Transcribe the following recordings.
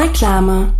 Reklame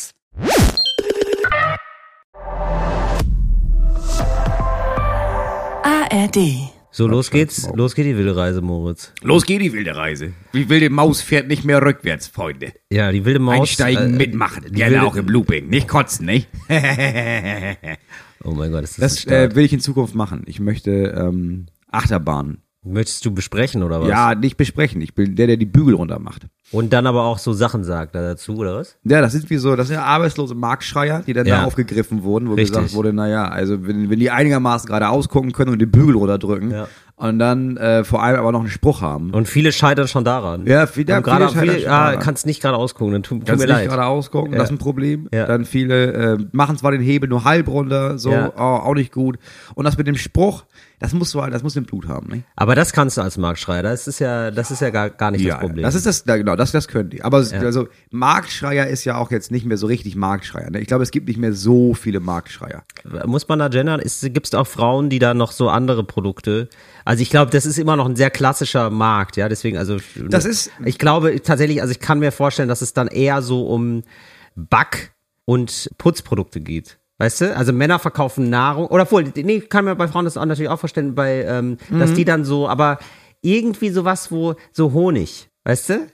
ARD So, los geht's. Los geht die wilde Reise, Moritz. Los geht die wilde Reise. Die wilde Maus fährt nicht mehr rückwärts, Freunde. Ja, die wilde Maus. Einsteigen, äh, mitmachen. die Gerne wilde- auch im Looping. Nicht kotzen, nicht? Oh mein Gott, ist das, Das äh, will ich in Zukunft machen. Ich möchte ähm, Achterbahn. Möchtest du besprechen oder was? Ja, nicht besprechen. Ich bin der, der die Bügel runter macht. Und dann aber auch so Sachen sagt da dazu, oder was? Ja, das sind wie so, das sind ja arbeitslose Marktschreier, die dann Ja. da aufgegriffen wurden, wo Richtig. gesagt wurde, naja, also wenn, wenn die einigermaßen gerade ausgucken können und den Bügel runterdrücken Ja. Und dann äh, vor allem aber noch einen Spruch haben. Und viele scheitern schon daran. Ja, viele- Haben gerade viele scheitern viele, ah, kannst nicht gerade ausgucken, dann tut Kannst mir nicht leid. gerade ausgucken, Ja. das ist ein Problem. Ja. Dann viele äh, machen zwar den Hebel nur halb runter, so Ja. oh, auch nicht gut. Und das mit dem Spruch, das musst du halt, das muss im Blut haben, ne? Aber das kannst du als Marktschreier. Das ist ja, das ist ja gar, gar nicht das Problem. das ist das, ja, genau, das, das können die. Aber also Marktschreier ist ja auch jetzt nicht mehr so richtig Marktschreier. Ne? Ich glaube, es gibt nicht mehr so viele Marktschreier. Muss man da gendern? Gibt es auch Frauen, die da noch so andere Produkte? Also ich glaube, das ist immer noch ein sehr klassischer Markt, ja. Deswegen, also Das ist- Ich glaube tatsächlich, also ich kann mir vorstellen, dass es dann eher so um Back- und Putzprodukte geht. Weißt du? Also Männer verkaufen Nahrung. Oder wohl, nee, kann mir bei Frauen das auch natürlich auch vorstellen, bei, ähm, Mhm. dass die dann so, aber irgendwie sowas, wo so Honig, weißt du?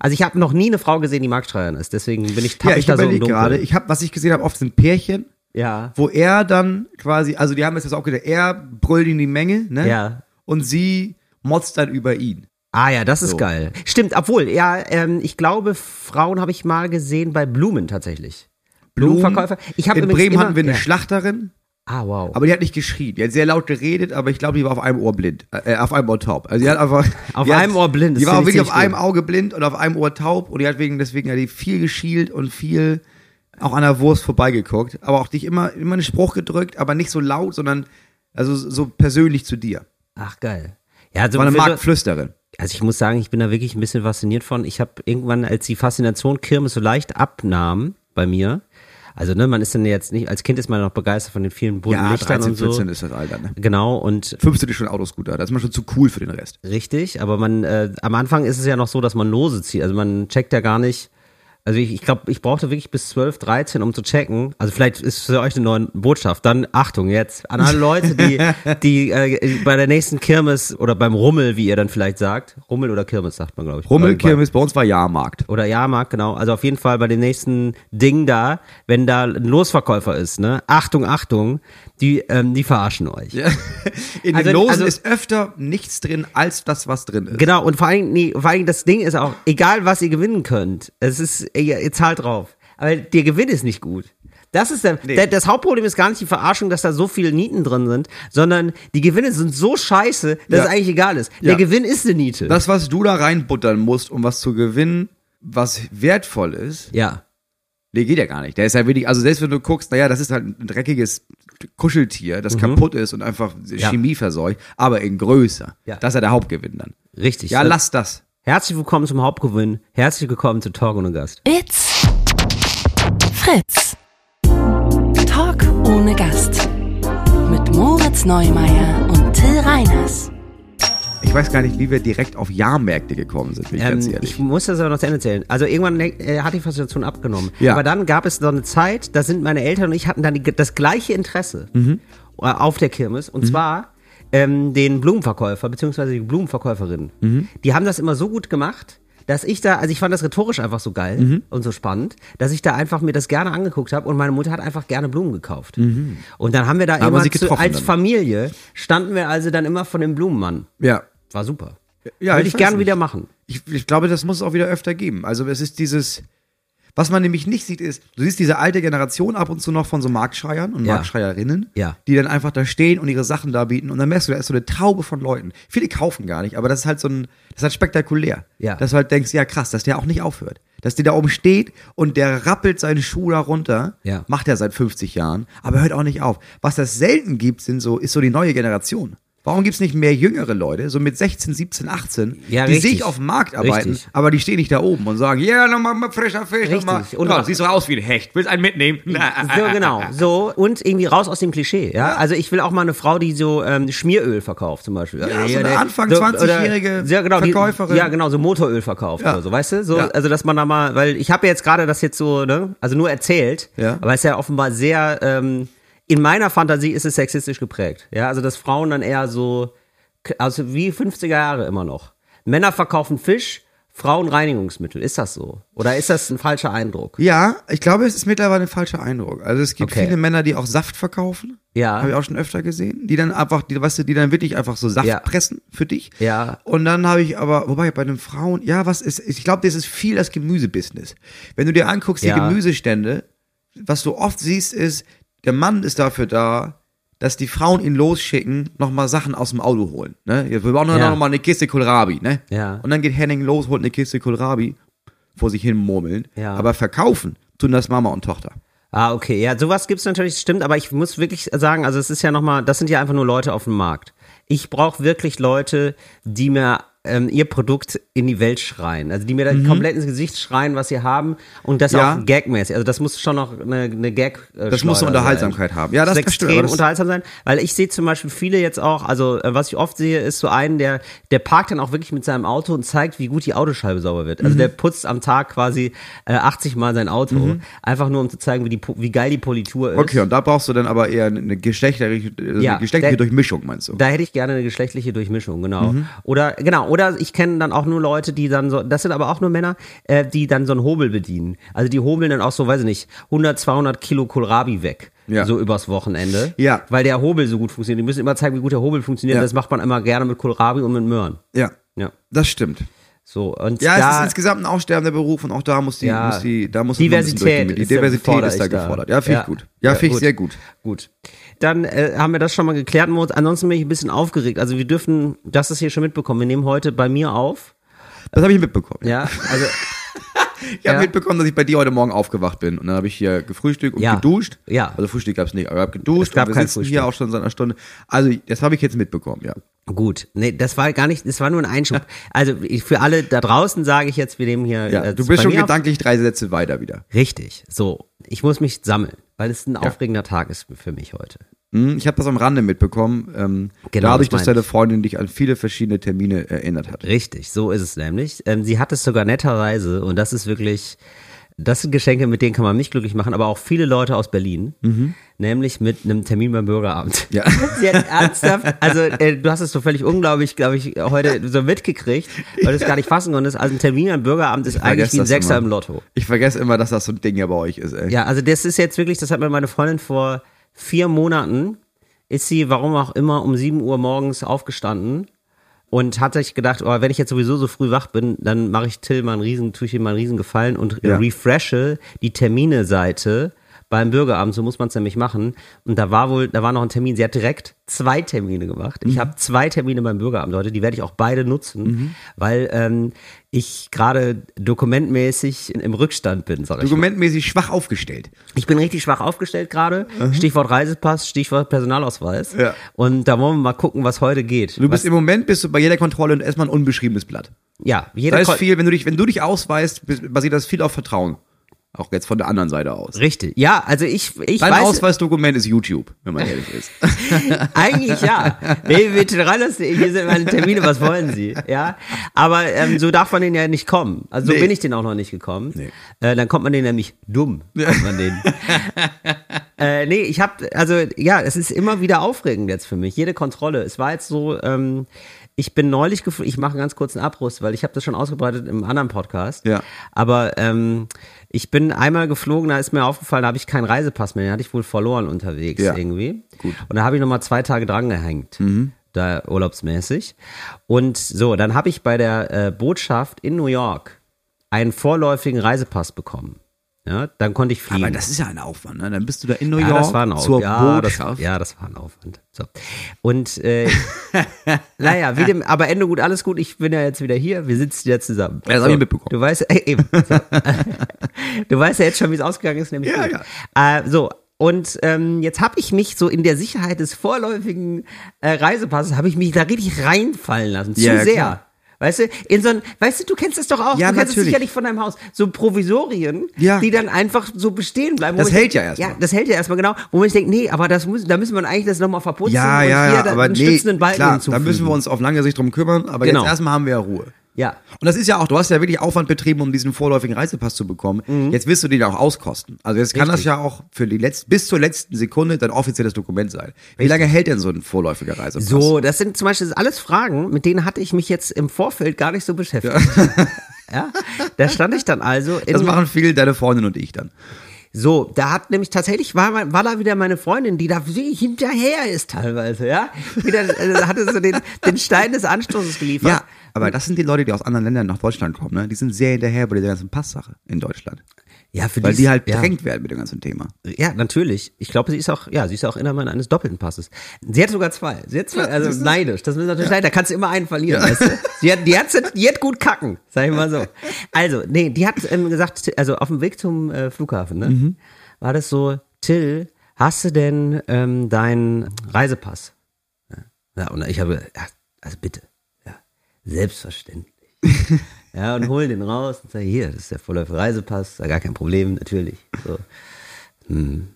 Also ich habe noch nie eine Frau gesehen, die Marktschreierin ist. Deswegen bin ich tapp Ja, ich da so im Dunkeln. gerade, ich habe, was ich gesehen habe, oft sind Pärchen, Ja. wo er dann quasi, also die haben jetzt das auch gesagt, er brüllt in die Menge, ne? Ja. Und sie motzt dann über ihn. Ah ja, das ist So. geil. Stimmt, obwohl, ja, ähm, ich glaube, Frauen habe ich mal gesehen bei Blumen tatsächlich. Blumenverkäufer. Ich habe In Bremen immer, hatten wir eine ja. Schlachterin, Ah, wow. aber die hat nicht geschrien. Die hat sehr laut geredet, aber ich glaube, die war auf einem Ohr blind. Äh, auf einem Ohr taub. Also die hat einfach. Auf die einem hat, Ohr blind, das Die war ich wirklich auf einem. Auge blind und auf einem Ohr taub und die hat wegen, deswegen hat die viel geschielt und viel auch an der Wurst vorbeigeguckt. Aber auch dich immer, immer einen Spruch gedrückt, aber nicht so laut, sondern also so persönlich zu dir. Ach, geil. Ja, also, War eine Marktflüsterin. also ich muss sagen, ich bin da wirklich ein bisschen fasziniert von. Ich habe irgendwann, als die Faszination Kirmes so leicht abnahm bei mir, also ne, man ist dann jetzt nicht, als Kind ist man noch begeistert von den vielen bunten Ja, Lichtern 13, und so. 14 ist das Alter, ne? Genau, und 15 ist schon Autoscooter, da ist man schon zu cool für den Rest. Richtig, aber man äh, am Anfang ist es ja noch so, dass man Lose zieht. Also man checkt ja gar nicht. Also ich, ich glaube, ich brauchte wirklich bis 12, 13, um zu checken. Also vielleicht ist für euch eine neue Botschaft. Dann Achtung jetzt an alle Leute, die die äh, bei der nächsten Kirmes oder beim Rummel, wie ihr dann vielleicht sagt, Rummel oder Kirmes sagt man glaube ich. Rummel, Kirmes, bei uns war Jahrmarkt. oder Jahrmarkt, genau. Also auf jeden Fall bei dem nächsten Ding da, wenn da ein Losverkäufer ist, ne? Achtung, Achtung, die ähm, die verarschen euch. In Also- den Losen also- ist öfter nichts drin, als das, was drin ist. Genau, und vor allem, nee, vor allem das Ding ist auch, egal was ihr gewinnen könnt, es ist, ihr, ihr zahlt drauf. Aber der Gewinn ist nicht gut. Das ist der, der, das Hauptproblem ist gar nicht die Verarschung, dass da so viele Nieten drin sind, sondern die Gewinne sind so scheiße, dass Ja. es eigentlich egal ist. Der Ja. Gewinn ist eine Niete. Das, was du da reinbuttern musst, um was zu gewinnen, was wertvoll ist, ja. nee, geht ja gar nicht. Der ist ja wirklich, also selbst wenn du guckst, naja, das ist halt ein dreckiges Kuscheltier, Mhm. das kaputt ist und einfach Chemie verseucht, aber in größer. Ja. Das ist ja der Hauptgewinn dann. Richtig. Ja, lass das. Herzlich willkommen zum Hauptgewinn. Herzlich willkommen zu Talk ohne Gast. It's Fritz. Talk ohne Gast. Mit Moritz Neumeier und Till Reiners. Ich weiß gar nicht, wie wir direkt auf Jahrmärkte gekommen sind, bin ich ganz Ähm, ehrlich. ich muss das aber noch zu Ende erzählen. Also irgendwann äh, hat die Faszination abgenommen. Ja. Aber dann gab es so eine Zeit, da sind meine Eltern und ich hatten dann die, das gleiche Interesse Mhm. äh, auf der Kirmes. Und zwar ähm, den Blumenverkäufer beziehungsweise die Blumenverkäuferin. Mhm. Die haben das immer so gut gemacht, dass ich da, also ich fand das rhetorisch einfach so geil Mhm. und so spannend, dass ich da einfach mir das gerne angeguckt habe und meine Mutter hat einfach gerne Blumen gekauft. Und dann haben wir da Mhm. Haben immer zu, als dann? Familie standen wir also dann immer von dem Blumenmann. Ja. War super. Ja, Würde ich weiß gerne wieder machen. Ich, ich glaube, das muss es auch wieder öfter geben. Also es ist dieses, was man nämlich nicht sieht, ist, du siehst diese alte Generation ab und zu noch von so Marktschreiern und Ja. Marktschreierinnen, Ja. die dann einfach da stehen und ihre Sachen da bieten und dann merkst du, da ist so eine Traube von Leuten. Viele kaufen gar nicht, aber das ist halt so ein, das ist halt spektakulär. Ja. Dass du halt denkst, ja krass, dass der auch nicht aufhört. Dass der da oben steht und der rappelt seinen Schuh da runter, Ja. macht er seit 50 Jahren, aber hört auch nicht auf. Was das selten gibt, sind so, ist so die neue Generation. Warum gibt's nicht mehr jüngere Leute, so mit 16, 17, 18, Ja, die sich auf dem Markt arbeiten, Richtig. aber die stehen nicht da oben und sagen, ja, nochmal mal frischer Fisch, nochmal. Und- Ja, siehst du aus wie ein Hecht, willst einen mitnehmen? So, genau. So, und irgendwie raus aus dem Klischee, ja. Also ich will auch mal eine Frau, die so ähm, Schmieröl verkauft, zum Beispiel. Ja, so eine der- Anfang so, 20-jährige oder- ja, genau, die- Verkäuferin. Ja, genau, so Motoröl verkauft Ja. oder so, weißt du? So, Ja. also dass man da mal, weil ich habe jetzt gerade das jetzt so, ne, also nur erzählt, Ja. aber es ist ja offenbar sehr, ähm, in meiner Fantasie ist es sexistisch geprägt. Ja, also dass Frauen dann eher so, also wie 50er Jahre immer noch. Männer verkaufen Fisch, Frauen Reinigungsmittel. Ist das so? Oder ist das ein falscher Eindruck? Ja, ich glaube, es ist mittlerweile ein falscher Eindruck. Also es gibt Okay. viele Männer, die auch Saft verkaufen. Ja. Habe ich auch schon öfter gesehen. Die dann einfach, die, weißt du, die dann wirklich einfach so Saft Ja. pressen für dich. Ja. Und dann habe ich aber, wobei bei den Frauen, ja, was ist, ich glaube, das ist viel das Gemüsebusiness. Wenn du dir anguckst, die Ja. Gemüsestände, was du oft siehst, ist, der Mann ist dafür da, dass die Frauen ihn losschicken, nochmal Sachen aus dem Auto holen. Ne? Wir brauchen Ja. noch mal eine Kiste Kohlrabi, ne? Ja. Und dann geht Henning los, holt eine Kiste Kohlrabi, vor sich hin murmeln. Ja. Aber verkaufen tun das Mama und Tochter. Ah, okay. Ja, sowas gibt's natürlich, stimmt, aber ich muss wirklich sagen, also es ist ja nochmal, das sind ja einfach nur Leute auf dem Markt. Ich brauche wirklich Leute, die mir ähm, ihr Produkt in die Welt schreien. Also die mir dann komplett ins Gesicht schreien, was sie haben und das Mhm. Ja. auch gagmäßig. Also das muss schon noch eine, eine Gag äh, Das muss eine Unterhaltsamkeit sein. haben. Ja, das muss verstehe, extrem das- unterhaltsam sein, weil ich sehe zum Beispiel viele jetzt auch, also äh, was ich oft sehe, ist so einen, der, der parkt dann auch wirklich mit seinem Auto und zeigt, wie gut die Autoscheibe sauber wird. Mhm. Also der putzt am Tag quasi äh, 80 Mal sein Auto, einfach nur um zu zeigen, wie, die, wie geil die Politur ist. Okay, und da brauchst du dann aber eher eine geschlechtliche, also Ja, eine geschlechtliche der- Durchmischung, meinst du? Da hätte ich gerne eine geschlechtliche Durchmischung, genau. Mhm. Oder genau, oder ich kenne dann auch nur Leute, die dann so, das sind aber auch nur Männer, äh, die dann so einen Hobel bedienen. Also die hobeln dann auch so, weiß ich nicht, 100, 200 Kilo Kohlrabi weg. Ja. So übers Wochenende. Ja. Weil der Hobel so gut funktioniert. Die müssen immer zeigen, wie gut der Hobel funktioniert. Ja. Das macht man immer gerne mit Kohlrabi und mit Möhren. Ja, Ja. das stimmt. So, und Ja, da, es ist insgesamt ein aussterbender Beruf und auch da muss die, Ja. muss die, da muss Diversität. Die Diversität ist da gefordert. Ja, finde ich gut. Ja, Ja, finde ich sehr gut. Gut. Dann äh, haben wir das schon mal geklärt. Ansonsten bin ich ein bisschen aufgeregt. Also wir dürfen, das ist hier schon mitbekommen. Wir nehmen heute bei mir auf. Das habe ich mitbekommen. Ja, also Ich habe Ja. mitbekommen, dass ich bei dir heute Morgen aufgewacht bin. Und dann habe ich hier gefrühstückt und Ja. geduscht. Ja. Also Frühstück gab's nicht, aber ich habe geduscht Es gab und wir kein sitzen Frühstück. hier auch schon seit einer Stunde. Also das habe ich jetzt mitbekommen, ja. Gut, nee, das war gar nicht, das war nur ein Einschub. Also ich, für alle da draußen sage ich jetzt, wir nehmen hier. ja äh, du bist schon mir auf. gedanklich drei Sätze weiter wieder. Richtig, so. Ich muss mich sammeln, weil es ein aufregender Tag ist für mich heute. Hm, Ich habe das am Rande mitbekommen, ähm, Genau, dadurch, das dass deine. Freundin dich an viele verschiedene Termine erinnert hat. Richtig, so ist es nämlich. Ähm, sie hat es sogar netterweise und das ist wirklich, das sind Geschenke, mit denen kann man mich glücklich machen, aber auch viele Leute aus Berlin, nämlich mit einem Termin beim Bürgeramt. Ja. Sie hat ernsthaft, also äh, du hast es so völlig unglaublich, glaube ich, heute so mitgekriegt, weil du es gar nicht fassen konntest. Also ein Termin beim Bürgeramt ist eigentlich wie ein Sechser immer. im Lotto. Ich vergesse immer, dass das so ein Ding ja bei euch ist, ey. Ja, also das ist jetzt wirklich, das hat mir meine Freundin vor vier Monaten, ist sie, warum auch immer, um 7 Uhr morgens aufgestanden und hat sich gedacht, oh, wenn ich jetzt sowieso so früh wach bin, dann mache ich Till mal einen riesen, tue ich ihm mal einen riesen Gefallen und Ja. refreshe die Termine-Seite beim Bürgeramt, so muss man es nämlich machen. Und da war wohl, da war noch ein Termin. Sie hat direkt zwei Termine gemacht. Mhm. Ich habe zwei Termine beim Bürgeramt heute, die werde ich auch beide nutzen, Mhm. weil ähm, ich gerade dokumentmäßig im Rückstand bin, sag ich mal. Dokumentmäßig schwach aufgestellt. Ich bin richtig schwach aufgestellt gerade. Stichwort Reisepass, Stichwort Personalausweis. Ja. Und da wollen wir mal gucken, was heute geht. Du bist was, im Moment bist du bei jeder Kontrolle erstmal ein unbeschriebenes Blatt. ja, Da jeder ist Kon- viel, wenn du dich, wenn du dich ausweist, basiert das viel auf Vertrauen. Auch jetzt von der anderen Seite aus. Richtig. Ja, also ich, ich Dein weiß, Ausweisdokument ist YouTube, wenn man ehrlich ist. eigentlich ja. www.terranas.de, hier sind meine Termine, was wollen Sie? Ja. Aber ähm, so darf man den ja nicht kommen. Also so Nee. bin ich den auch noch nicht gekommen. Nee. Äh, dann kommt man den nämlich dumm. Kommt man den. äh, nee, ich habe, also ja, es ist immer wieder aufregend jetzt für mich. Jede Kontrolle. Es war jetzt so, ähm, Ich bin neulich geflogen, ich mache einen ganz kurzen Abriss, weil ich habe das schon ausgebreitet im anderen Podcast. Ja. Aber ähm, ich bin einmal geflogen, da ist mir aufgefallen, da habe ich keinen Reisepass mehr, den hatte ich wohl verloren unterwegs Ja. irgendwie. Gut. Und da habe ich nochmal zwei Tage dran gehängt. Da urlaubsmäßig. Und so, dann habe ich bei der äh, Botschaft in New York einen vorläufigen Reisepass bekommen. Ja, dann konnte ich fliegen. Aber das ist ja ein Aufwand, ne? Dann bist du da in New Ja, York das war ein Aufwand. zur ja, das, Botschaft. ja, das war ein Aufwand. So. Und äh, naja, wie dem, aber Ende gut, alles gut. Ich bin ja jetzt wieder hier. Wir sitzen ja zusammen. Ja, das hab ich mitbekommen. Du weißt, äh, eben. So. du weißt ja jetzt schon, wie es ausgegangen ist, nämlich Ja, gut. Äh, so. Und ähm, jetzt habe ich mich so in der Sicherheit des vorläufigen äh, Reisepasses, habe ich mich da richtig reinfallen lassen. Zu Ja, ja, sehr. klar. Weißt du, in so ein, weißt du, du kennst das doch auch, Ja, du kennst es natürlich. sicherlich von deinem Haus, so Provisorien, Ja. die dann einfach so bestehen bleiben. Das hält ja erstmal. Ja, das hält ja erstmal genau, wo man sich denkt, nee, aber das muss, da müssen wir eigentlich das nochmal verputzen Ja, und ja, hier ja, da aber einen nee, stützenden Balken klar, da hinzufügen. müssen wir uns auf lange Sicht drum kümmern, aber Genau. jetzt erstmal haben wir ja Ruhe. Ja, Und das ist ja auch, du hast ja wirklich Aufwand betrieben, um diesen vorläufigen Reisepass zu bekommen. Jetzt wirst du den ja auch auskosten. Also jetzt kann das Mhm. Ja auch für die letzte, bis zur letzten Sekunde dein offizielles Dokument sein. Wie lange hält denn so ein vorläufiger Reisepass? so, das sind zum Beispiel alles Fragen, mit denen hatte ich mich jetzt im Vorfeld gar nicht so beschäftigt. Ja, da stand ich dann also Das machen viel deine Freundin und ich dann. So, da hat nämlich tatsächlich war, war da wieder meine Freundin, die da hinterher ist teilweise, ja. Wieder, äh, hatte so den, den Stein des Anstoßes geliefert. Ja, aber das sind die Leute, die aus anderen Ländern nach Deutschland kommen, ne? Die sind sehr hinterher bei der ganzen Passsache in Deutschland. Ja, für Weil ist- die halt ja. bedrängt werden mit dem ganzen Thema. Ja, natürlich. Ich glaube, sie ist auch, ja, sie ist auch Inhaberin eines doppelten Passes. Sie hat sogar zwei. Sie hat zwei, also neidisch. Das ist natürlich leid. Da kannst du immer einen verlieren. Weißt du? Sie hat, die hat, die hat gut kacken, sag ich mal so. Also, nee, die hat ähm, gesagt, also auf dem Weg zum äh, Flughafen, ne, Mhm. war das so, Till, hast du denn ähm, deinen Reisepass? Ja. Ja, und ich habe, ja, also bitte, ja, selbstverständlich. Ja, und hol den raus und sag, hier, das ist der vorläufige Reisepass, da gar kein Problem, natürlich. So. Hm.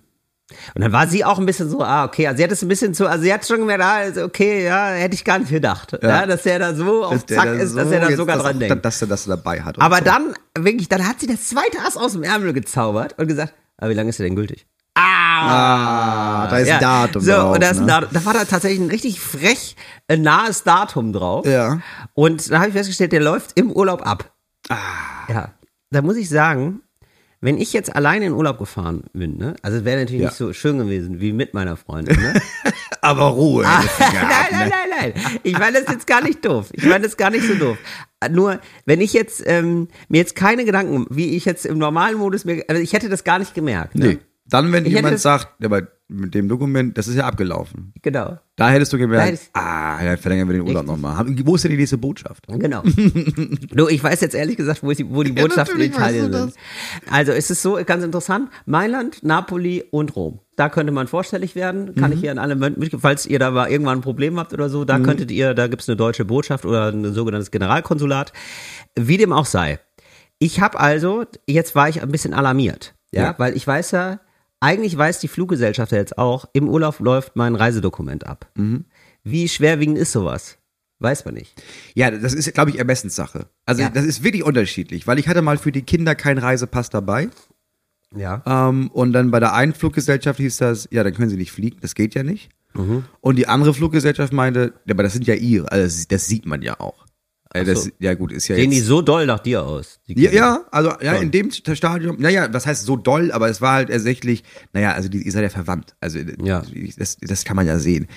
Und dann war sie auch ein bisschen so, ah, okay, also sie hat es ein bisschen so, also sie hat schon gemerkt, ah, also okay, ja, hätte ich gar nicht gedacht, ja, dass der da so auf der Zack da ist, dass so er da sogar das dran auch- denkt. Dass er das dabei hat. Aber so. dann, wirklich, dann hat sie das zweite Ass aus dem Ärmel gezaubert und gesagt, aber wie lange ist der denn gültig? Ah, da ist ein Datum so, drauf. Und da, ist ein ne? Datum, da war da tatsächlich ein richtig frech äh, nahes Datum drauf. Ja. Und da habe ich festgestellt, der läuft im Urlaub ab. Ah. Ja, da muss ich sagen, wenn ich jetzt alleine in Urlaub gefahren bin, ne, also es wäre natürlich Ja. nicht so schön gewesen wie mit meiner Freundin, ne? Aber Ruhe. nein, nein, nein, nein. Ich meine das jetzt gar nicht doof. Ich meine das gar nicht so doof. Nur, wenn ich jetzt ähm, mir jetzt keine Gedanken, wie ich jetzt im normalen Modus mir, also ich hätte das gar nicht gemerkt. Ne? Nee. Dann, wenn Ich jemand sagt, ja, aber mit dem Dokument, das ist ja abgelaufen. Genau. Da hättest du gemerkt, hätte ich- ah, dann verlängern wir den Urlaub nochmal. Wo ist denn die nächste Botschaft? Genau. du, ich weiß jetzt ehrlich gesagt, wo, die, wo die Botschaften in natürlich weißt Italien sind. Also es ist so ganz interessant. Mailand, Napoli und Rom. Da könnte man vorstellig werden. Kann ich hier an alle mit, falls ihr da mal irgendwann ein Problem habt oder so, da könntet ihr, da gibt's eine deutsche Botschaft oder ein sogenanntes Generalkonsulat. Wie dem auch sei. Ich habe also, jetzt war ich ein bisschen alarmiert. Ja, Ja. weil ich weiß ja, eigentlich weiß die Fluggesellschaft ja jetzt auch, im Urlaub läuft mein Reisedokument ab. Wie schwerwiegend ist sowas? Weiß man nicht. Ja, das ist, glaube ich, Ermessenssache. Also Ja. das ist wirklich unterschiedlich, weil ich hatte mal für die Kinder keinen Reisepass dabei. Ja. Ähm, und dann bei der einen Fluggesellschaft hieß das, ja, dann können sie nicht fliegen, das geht ja nicht. Mhm. Und die andere Fluggesellschaft meinte, aber das sind ja ihre, also das, das sieht man ja auch. Äh, das, ja gut, ist ja Sehen die jetzt, so doll nach dir aus? die ja, ja, also ja, in dem Stadium, naja, was heißt so doll, aber es war halt tatsächlich, naja, also die, ihr seid ja verwandt. Also Ja. das, das kann man ja sehen.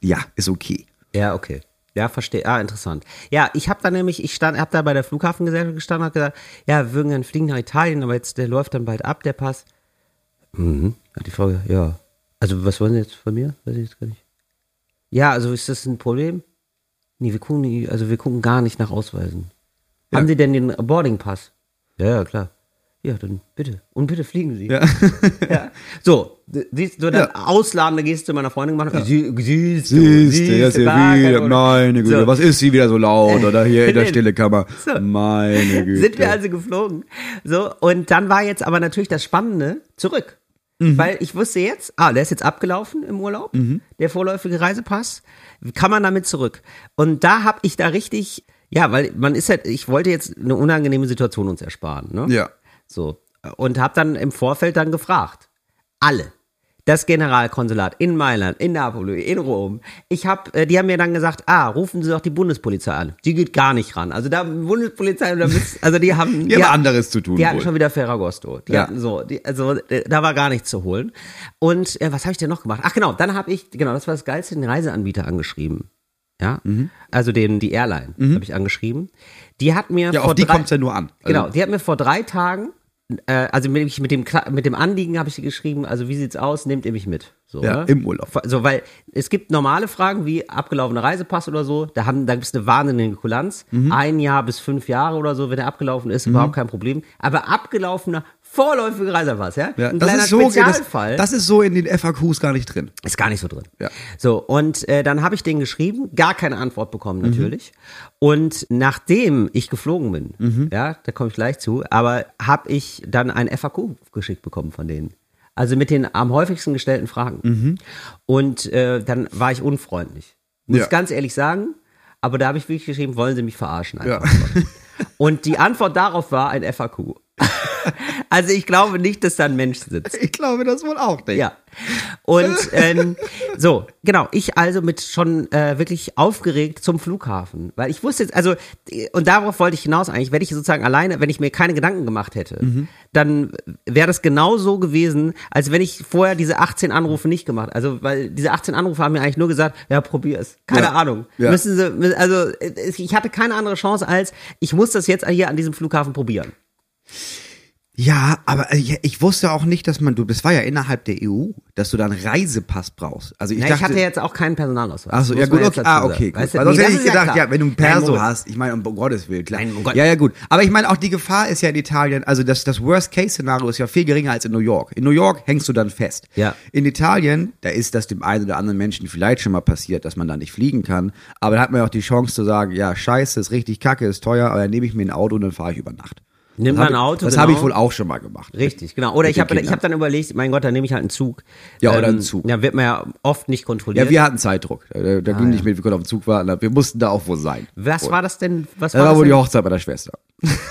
Ja, ist okay. Ja, okay. Ja, verstehe. Ah, interessant. Ja, ich habe da nämlich, ich stand, habe da bei der Flughafengesellschaft gestanden und hab gesagt, ja, wir würden gerne fliegen nach Italien, aber jetzt, der läuft dann bald ab, der Pass. Mhm. Hat die Frau gesagt, ja. Also, was wollen Sie jetzt von mir? Weiß ich jetzt gar nicht. Ja, also ist das ein Problem? Nee, wir gucken, also wir gucken gar nicht nach Ausweisen. Ja. Haben Sie denn den Boarding-Pass? Ja, ja, klar. Ja, dann bitte. Und bitte fliegen Sie. Ja. Ja. So, siehst du, dann Ja. ausladende Geste meiner Freundin gemacht. Sie, siehst du, Siehst du, ist ja kein wieder, meine Güte, So. was ist sie wieder so laut oder hier in der stille Kammer? So. Meine Güte. Sind wir also geflogen. So, und dann war jetzt aber natürlich das Spannende zurück. Weil ich wusste jetzt, ah, der ist jetzt abgelaufen im Urlaub, der vorläufige Reisepass. Kann man damit zurück? Und da habe ich da richtig, ja, weil man ist halt, ich wollte jetzt eine unangenehme Situation uns ersparen, ne? Ja. So. Und habe dann im Vorfeld dann gefragt. Alle, das Generalkonsulat in Mailand, in Napoli, in Rom. Ich hab, äh, die haben mir dann gesagt, ah, rufen Sie doch die Bundespolizei an. Die geht gar nicht ran. Also da Bundespolizei, da müsst- also die haben, Die haben anderes zu tun Die hatten wohl. schon wieder Ferragosto. Die Ja. hatten so, die, also äh, da war gar nichts zu holen. Und äh, was habe ich denn noch gemacht? Ach genau, dann habe ich, genau, das war das Geilste, den Reiseanbieter angeschrieben. Ja, Mhm. also den, die Airline habe ich angeschrieben. Die hat mir Ja, vor auf die kommt's ja nur an. Also- Genau, die hat mir vor drei Tagen, also mit, mit, dem, mit dem Anliegen habe ich sie geschrieben, also wie sieht's aus, nehmt ihr mich mit? So, Ja, ne? im Urlaub. So, weil es gibt normale Fragen wie abgelaufener Reisepass oder so, da, haben, da gibt es eine wahnsinnige Kulanz. Mhm. Ein Jahr bis fünf Jahre oder so, wenn der abgelaufen ist, überhaupt kein Problem. Aber abgelaufener vorläufiger Reisepass, ja? Ja, Ein das ist so, das, Spezialfall. das ist so in den FAQs gar nicht drin. Ist gar nicht so drin. Ja. So, und äh, dann habe ich den geschrieben, gar keine Antwort bekommen Mhm. natürlich. Und nachdem ich geflogen bin, Mhm. ja, da komme ich gleich zu, aber habe ich dann ein FAQ geschickt bekommen von denen. Also mit den am häufigsten gestellten Fragen. Mhm. Und äh, dann war ich unfreundlich. Muss Ja. ich ganz ehrlich sagen. Aber da habe ich wirklich geschrieben, wollen Sie mich verarschen? Ja. Und die Antwort darauf war ein FAQ. Also ich glaube nicht, dass da ein Mensch sitzt. Ich glaube das wohl auch nicht. Ja. Und ähm, so, genau, ich also mit schon äh, wirklich aufgeregt zum Flughafen. Weil ich wusste jetzt, also, und darauf wollte ich hinaus eigentlich, wenn ich sozusagen alleine, wenn ich mir keine Gedanken gemacht hätte, Mhm. dann wäre das genau so gewesen, als wenn ich vorher diese 18 Anrufe nicht gemacht Also, weil diese 18 Anrufe haben mir eigentlich nur gesagt, ja, probier es. Keine Ja. Ahnung. Ja. Müssen sie, also, ich hatte keine andere Chance als, ich muss das jetzt hier an diesem Flughafen probieren. Ja, aber äh, ich, wusste auch nicht, dass man, du, das war ja innerhalb der EU, dass du da einen Reisepass brauchst. Also ich Ja, dachte, ich hatte jetzt auch keinen Personalausweis. Ach so, muss ja gut, okay, ah, okay, gut. Weißt du, sonst nee, hätte das ich ja gedacht, klar. ja, wenn du einen Nein, Perso Moritz. hast, ich meine, um Gottes Willen, klar. Nein, um Gott- ja, ja, gut. Aber ich meine, auch die Gefahr ist ja in Italien, also das, das Worst-Case-Szenario ist ja viel geringer als in New York. In New York hängst du dann fest. Ja. In Italien, da ist das dem einen oder anderen Menschen vielleicht schon mal passiert, dass man da nicht fliegen kann. Aber da hat man ja auch die Chance zu sagen, ja, scheiße, ist richtig kacke, ist teuer, aber dann nehme ich mir ein Auto und dann fahre ich über Nacht. Nimmt das man ein Auto, Das genau. habe ich wohl auch schon mal gemacht. Richtig, genau. Oder ich habe ich hab dann überlegt, mein Gott, dann nehme ich halt einen Zug. Ja, oder Ähm, einen Zug. Ja, wird man ja oft nicht kontrolliert. Ja, wir hatten Zeitdruck. Da, da ging ja. nicht mit, wir konnten auf den Zug warten. Wir mussten da auch wohl sein. Was war das denn? Was Das war das wohl die? Hochzeit meiner Schwester.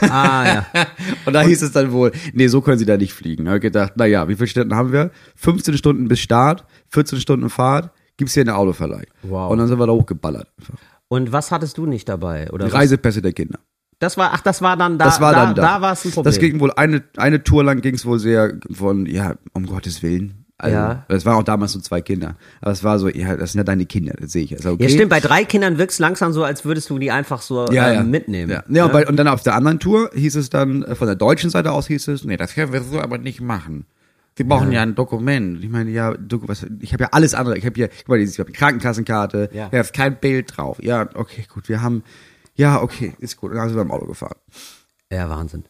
Ah, ja. Und da hieß es dann wohl, nee, so können sie da nicht fliegen. Da habe ich gedacht, na ja, wie viele Stunden haben wir? 15 Stunden bis Start, 14 Stunden Fahrt, gibt's hier eine Autoverleih. Wow. Und dann sind wir da hochgeballert. Und was hattest du nicht dabei? Oder Die? Reisepässe der Kinder. Das war, ach, das war dann da. Das war da, dann da. Da war es ein Problem. Das ging wohl eine, eine Tour lang ging's wohl sehr von, ja, um Gottes Willen. Also, Ja. Das waren auch damals nur zwei Kinder. Aber es war so, ja, das sind ja deine Kinder, das sehe ich. Also, okay. ja, stimmt. Bei drei Kindern wirkst langsam so, als würdest du die einfach so ja, ähm, ja. mitnehmen. Ja, ja, Und, bei, und dann auf der anderen Tour hieß es dann, äh, von der deutschen Seite aus hieß es, nee, das können wir so aber nicht machen. Wir brauchen ja, ein Dokument. Ich meine, ja, was, ich habe ja alles andere. Ich habe hier, guck mal, ich habe die Krankenkassenkarte, Ja. da ist kein Bild drauf. Ja, okay, gut, wir haben, ja, okay, ist gut. Und dann sind wir im Auto gefahren. ja, Wahnsinn.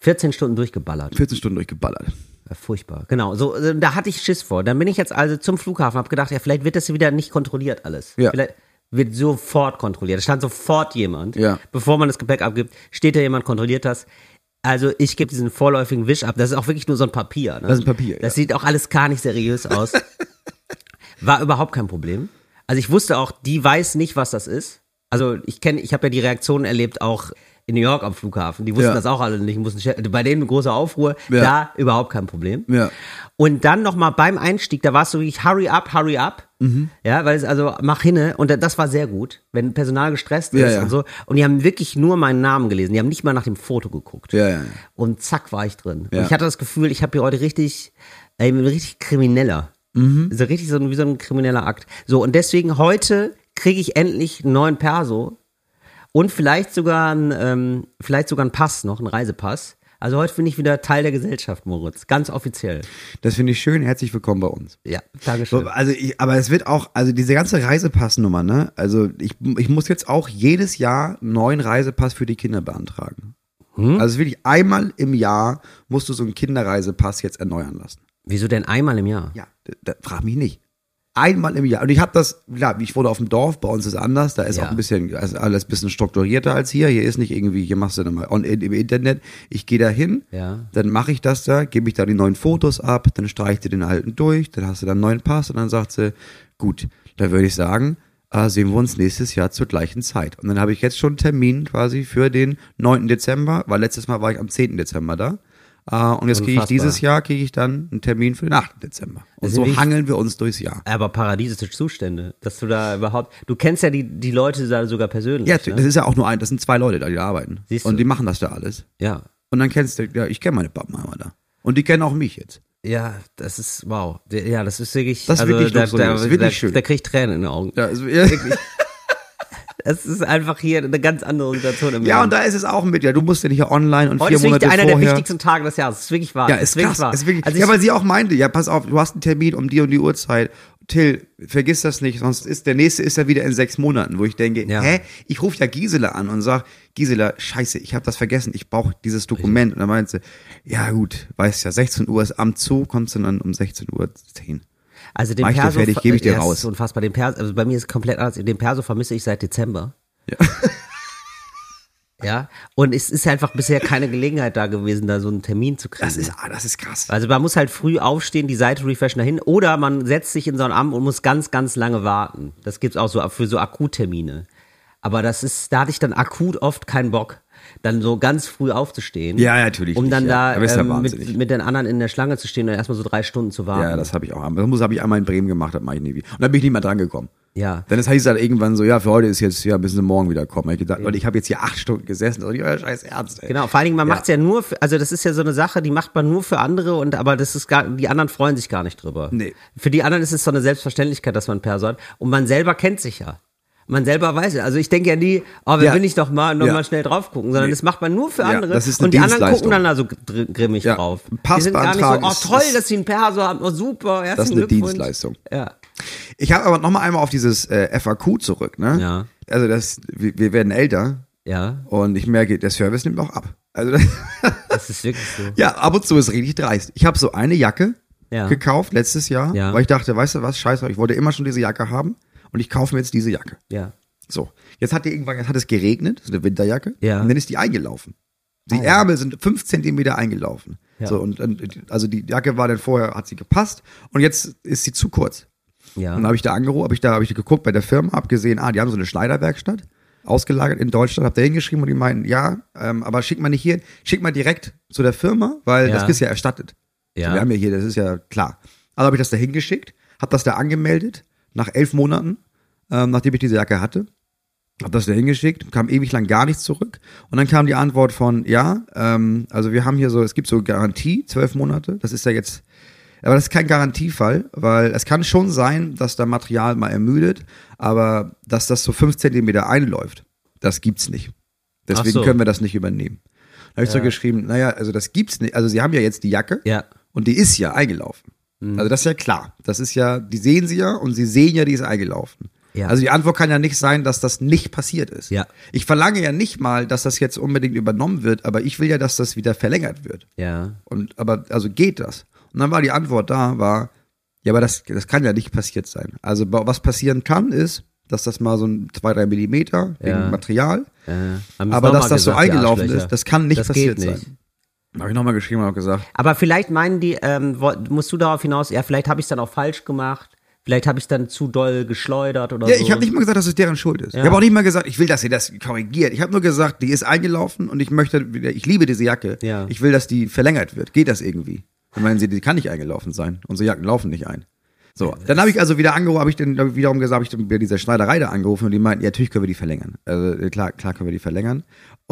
14 Stunden durchgeballert. 14 Stunden durchgeballert. Ja, furchtbar. Genau. So, äh, da hatte ich Schiss vor. Dann bin ich jetzt also zum Flughafen, habe gedacht, ja, vielleicht wird das wieder nicht kontrolliert alles. Ja. Vielleicht wird sofort kontrolliert. Da stand sofort jemand. Ja. Bevor man das Gepäck abgibt, steht da jemand, kontrolliert das. Also ich gebe diesen vorläufigen Wisch ab. Das ist auch wirklich nur so ein Papier. Ne? Das ist ein Papier, Das ja. sieht auch alles gar nicht seriös aus. War überhaupt kein Problem. Also ich wusste auch, die weiß nicht, was das ist. Also ich kenne, ich habe ja die Reaktionen erlebt, auch in New York am Flughafen. Die wussten Ja. das auch alle nicht. Mussten, bei denen große Aufruhr. Ja. Da überhaupt kein Problem. Ja. Und dann noch mal beim Einstieg, da war es so wie hurry up, hurry up. Mhm. Ja, weil es also mach hinne und das war sehr gut, wenn Personal gestresst Ja, ist und so. Und die haben wirklich nur meinen Namen gelesen. Die haben nicht mal nach dem Foto geguckt. Ja, ja. Und zack war ich drin. Und ich hatte das Gefühl, ich habe hier heute richtig, ey, bin richtig krimineller. Mhm. So richtig so wie so ein krimineller Akt. So und deswegen heute kriege ich endlich einen neuen Perso und vielleicht sogar ein, ähm, vielleicht sogar einen Pass noch, einen Reisepass. Also heute bin ich wieder Teil der Gesellschaft, Moritz. Ganz offiziell. Das finde ich schön. Herzlich willkommen bei uns. Ja, Dankeschön. So, also ich, aber es wird auch, also diese ganze Reisepassnummer, ne? Also ich, ich muss jetzt auch jedes Jahr einen neuen Reisepass für die Kinder beantragen. Hm? Also wirklich einmal im Jahr musst du so einen Kinderreisepass jetzt erneuern lassen. Wieso denn einmal im Jahr? Ja, da, da, frag mich nicht. Einmal im Jahr. Und ich habe das, klar, ich wohne auf dem Dorf, bei uns ist alles, da ist Ja. auch ein bisschen, also alles ein bisschen strukturierter als hier. Hier ist nicht irgendwie, hier machst du dann mal on, im Internet. Ich gehe da hin, Ja. dann mache ich das da, gebe ich da die neuen Fotos ab, dann streicht sie den alten durch, dann hast du dann einen neuen Pass und dann sagt sie, gut, da würde ich sagen, äh, sehen wir uns nächstes Jahr zur gleichen Zeit. Und dann habe ich jetzt schon einen Termin quasi für den 9. Dezember, weil letztes Mal war ich am 10. Dezember da. Äh, und jetzt kriege ich dieses Jahr kriege ich dann einen Termin für den 8. Dezember. Und Also so hangeln wir uns durchs Jahr. Aber paradiesische Zustände, dass du da überhaupt, du kennst ja die, die Leute da sogar persönlich. Ja, ne? das ist ja auch nur ein, das sind zwei Leute da, die da arbeiten. Siehst und du. die machen das da alles. ja. Und dann kennst du, ja, ich kenne meine Pappenheimer da. Und die kennen auch mich jetzt. Ja, das ist, wow. Ja, das ist wirklich, Das ist also wirklich da, luxuriös, da, wirklich da, schön. da krieg ich Tränen in den Augen. Ja, also, ja. Es ist einfach hier eine ganz andere Situation im ja, Leben. und da ist es auch mit, ja, du musst ja nicht hier online und Heute vier ist wirklich Monate einer der vorher. wichtigsten Tage des Jahres. Das ist wirklich wahr. Ja, ist wirklich krass. wahr. Ist wirklich, Also ja, weil sie auch meinte, ja, pass auf, du hast einen Termin um die und die Uhrzeit. Till, vergiss das nicht, sonst ist der nächste ist ja wieder in sechs Monaten, wo ich denke, Ja. hä, ich rufe ja Gisela an und sag, Gisela, scheiße, ich habe das vergessen, ich brauche dieses Dokument. Und dann meinte sie, ja gut, weißt ja, 16 Uhr ist Amt zu, kommst du dann um 16 Uhr 10. also den Mach ich dir Perso, fertig, gebe ich dir raus. ist unfassbar. Den Perso, also bei mir ist es komplett anders. Den Perso vermisse ich seit Dezember. Ja. Ja. Und es ist einfach bisher keine Gelegenheit da gewesen, da so einen Termin zu kriegen. Das ist, ah, das ist krass. Also man muss halt früh aufstehen, die Seite refreshen dahin, oder man setzt sich in so ein Amt und muss ganz, ganz lange warten. Das gibt's auch so für so Akuttermine. Aber das ist, da hatte ich dann akut oft keinen Bock, dann so ganz früh aufzustehen. Ja, natürlich Um nicht, dann ja. da ja ähm, mit, mit den anderen in der Schlange zu stehen und erstmal so drei Stunden zu warten. Ja, das habe ich auch. Das muss habe ich einmal in Bremen gemacht, das mache ich nie wieder. Und dann bin ich nicht mehr dran gekommen. Ja. Dann ist heißt es halt irgendwann so, ja, für heute ist jetzt, ja, müssen sie morgen wieder kommen. Ich gedacht, Leute, ich habe jetzt hier acht Stunden gesessen und ich euer scheiß Ernst, ey. Genau, vor allen Dingen, man Ja. macht's ja nur, für, also das ist ja so eine Sache, die macht man nur für andere und aber das ist gar, die anderen freuen sich gar nicht drüber. Nee. Für die anderen ist es so eine Selbstverständlichkeit, dass man Perso hat und man selber kennt sich ja. Man selber weiß ja. Also ich denke ja nie, oh, wer Ja. will ich doch mal noch Ja. mal schnell drauf gucken, sondern Nee. das macht man nur für Ja, andere das ist eine und die anderen gucken dann da so grimmig Ja. drauf. Pass die sind gar nicht so, oh toll, ist- dass sie einen Perso haben, oh super, herzlichen Das ist eine. Dienstleistung. Ja. Ich habe aber noch mal einmal auf dieses äh, FAQ zurück, ne? Ja. Also das, wir, wir werden älter Ja, und ich merke, der Service nimmt auch ab. Also das ist wirklich so. ja, ab und zu ist richtig dreist. Ich habe so eine Jacke Ja. gekauft letztes Jahr, Ja. weil ich dachte, weißt du was, scheiße, ich wollte immer schon diese Jacke haben und ich kaufe mir jetzt diese Jacke. Ja. So, jetzt hat die irgendwann, jetzt hat es geregnet, das ist eine Winterjacke, Ja. und dann ist die eingelaufen. Die Ah, ja. Ärmel sind fünf Zentimeter eingelaufen. Ja. So, und, und also die Jacke war dann vorher, hat sie gepasst und jetzt ist sie zu kurz. Ja. Und dann habe ich da angerufen, habe ich da, habe ich geguckt bei der Firma, habe gesehen, ah, die haben so eine Schneiderwerkstatt ausgelagert in Deutschland, habe da hingeschrieben und die meinten, ja, ähm, aber schick mal nicht hier, schick mal direkt zu der Firma, weil Ja. das ist ja erstattet. Ja. Wir haben ja hier, das ist ja klar. Also habe ich das da hingeschickt, habe das da angemeldet, nach elf Monaten, ähm, nachdem ich diese Jacke hatte. Hab das da hingeschickt, kam ewig lang gar nichts zurück. Und dann kam die Antwort von, ja, ähm, also wir haben hier so, es gibt so Garantie, zwölf Monate. Das ist ja jetzt, aber das ist kein Garantiefall, weil es kann schon sein, dass da Material mal ermüdet, aber dass das so fünf Zentimeter einläuft, das gibt's nicht. Deswegen so. können wir das nicht übernehmen. Da habe ich so geschrieben, naja, also das gibt's nicht. Also sie haben ja jetzt die Jacke Ja. und die ist ja eingelaufen. Mhm. Also das ist ja klar. Das ist ja, die sehen sie ja und sie sehen ja, die ist eingelaufen. Ja. Also die Antwort kann ja nicht sein, dass das nicht passiert ist. Ja. Ich verlange ja nicht mal, dass das jetzt unbedingt übernommen wird, aber ich will ja, dass das wieder verlängert wird. Ja. Und aber also geht das? Und dann war die Antwort da, war ja, aber das das kann ja nicht passiert sein. Also was passieren kann, ist, dass das mal so ein zwei drei Millimeter wegen Ja. Material, sie aber dass das so gesagt, eingelaufen ist, das kann nicht Das passiert nicht. sein. Habe ich nochmal geschrieben und hab gesagt, Aber vielleicht meinen die, ähm, musst du darauf hinaus, ja, vielleicht habe ich es dann auch falsch gemacht, vielleicht habe ich es dann zu doll geschleudert oder Ja, so. ich habe nicht mal gesagt, dass es deren Schuld ist. Ja. Ich habe auch nicht mal gesagt, ich will, dass ihr das korrigiert. Ich habe nur gesagt, die ist eingelaufen und ich möchte, wieder- ich liebe diese Jacke. Ja. Ich will, dass die verlängert wird. Geht das irgendwie? Dann meinen sie, die kann nicht eingelaufen sein. Unsere Jacken laufen nicht ein. So, dann habe ich also wieder angerufen, habe ich dann wiederum gesagt, habe ich dann bei dieser Schneiderei da angerufen und die meinten, ja, natürlich können wir die verlängern. Also äh, klar, klar können wir die verlängern.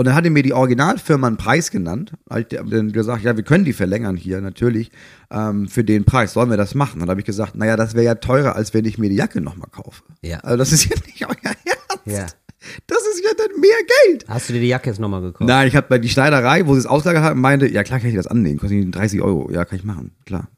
Und dann hatte mir die Originalfirma einen Preis genannt. Ich dann gesagt, ja, wir können die verlängern hier natürlich ähm, für den Preis. Sollen wir das machen? Und dann habe ich gesagt, naja, das wäre ja teurer, als wenn ich mir die Jacke nochmal kaufe. Ja. Also das ist ja nicht euer Ernst. Ja. Das ist ja dann mehr Geld. Hast du dir die Jacke jetzt nochmal gekauft? Nein, ich habe bei die Schneiderei, wo sie es ausgelagert haben, meinte, ja klar kann ich das annehmen, kostet 30 Euro. Ja, kann ich machen, klar.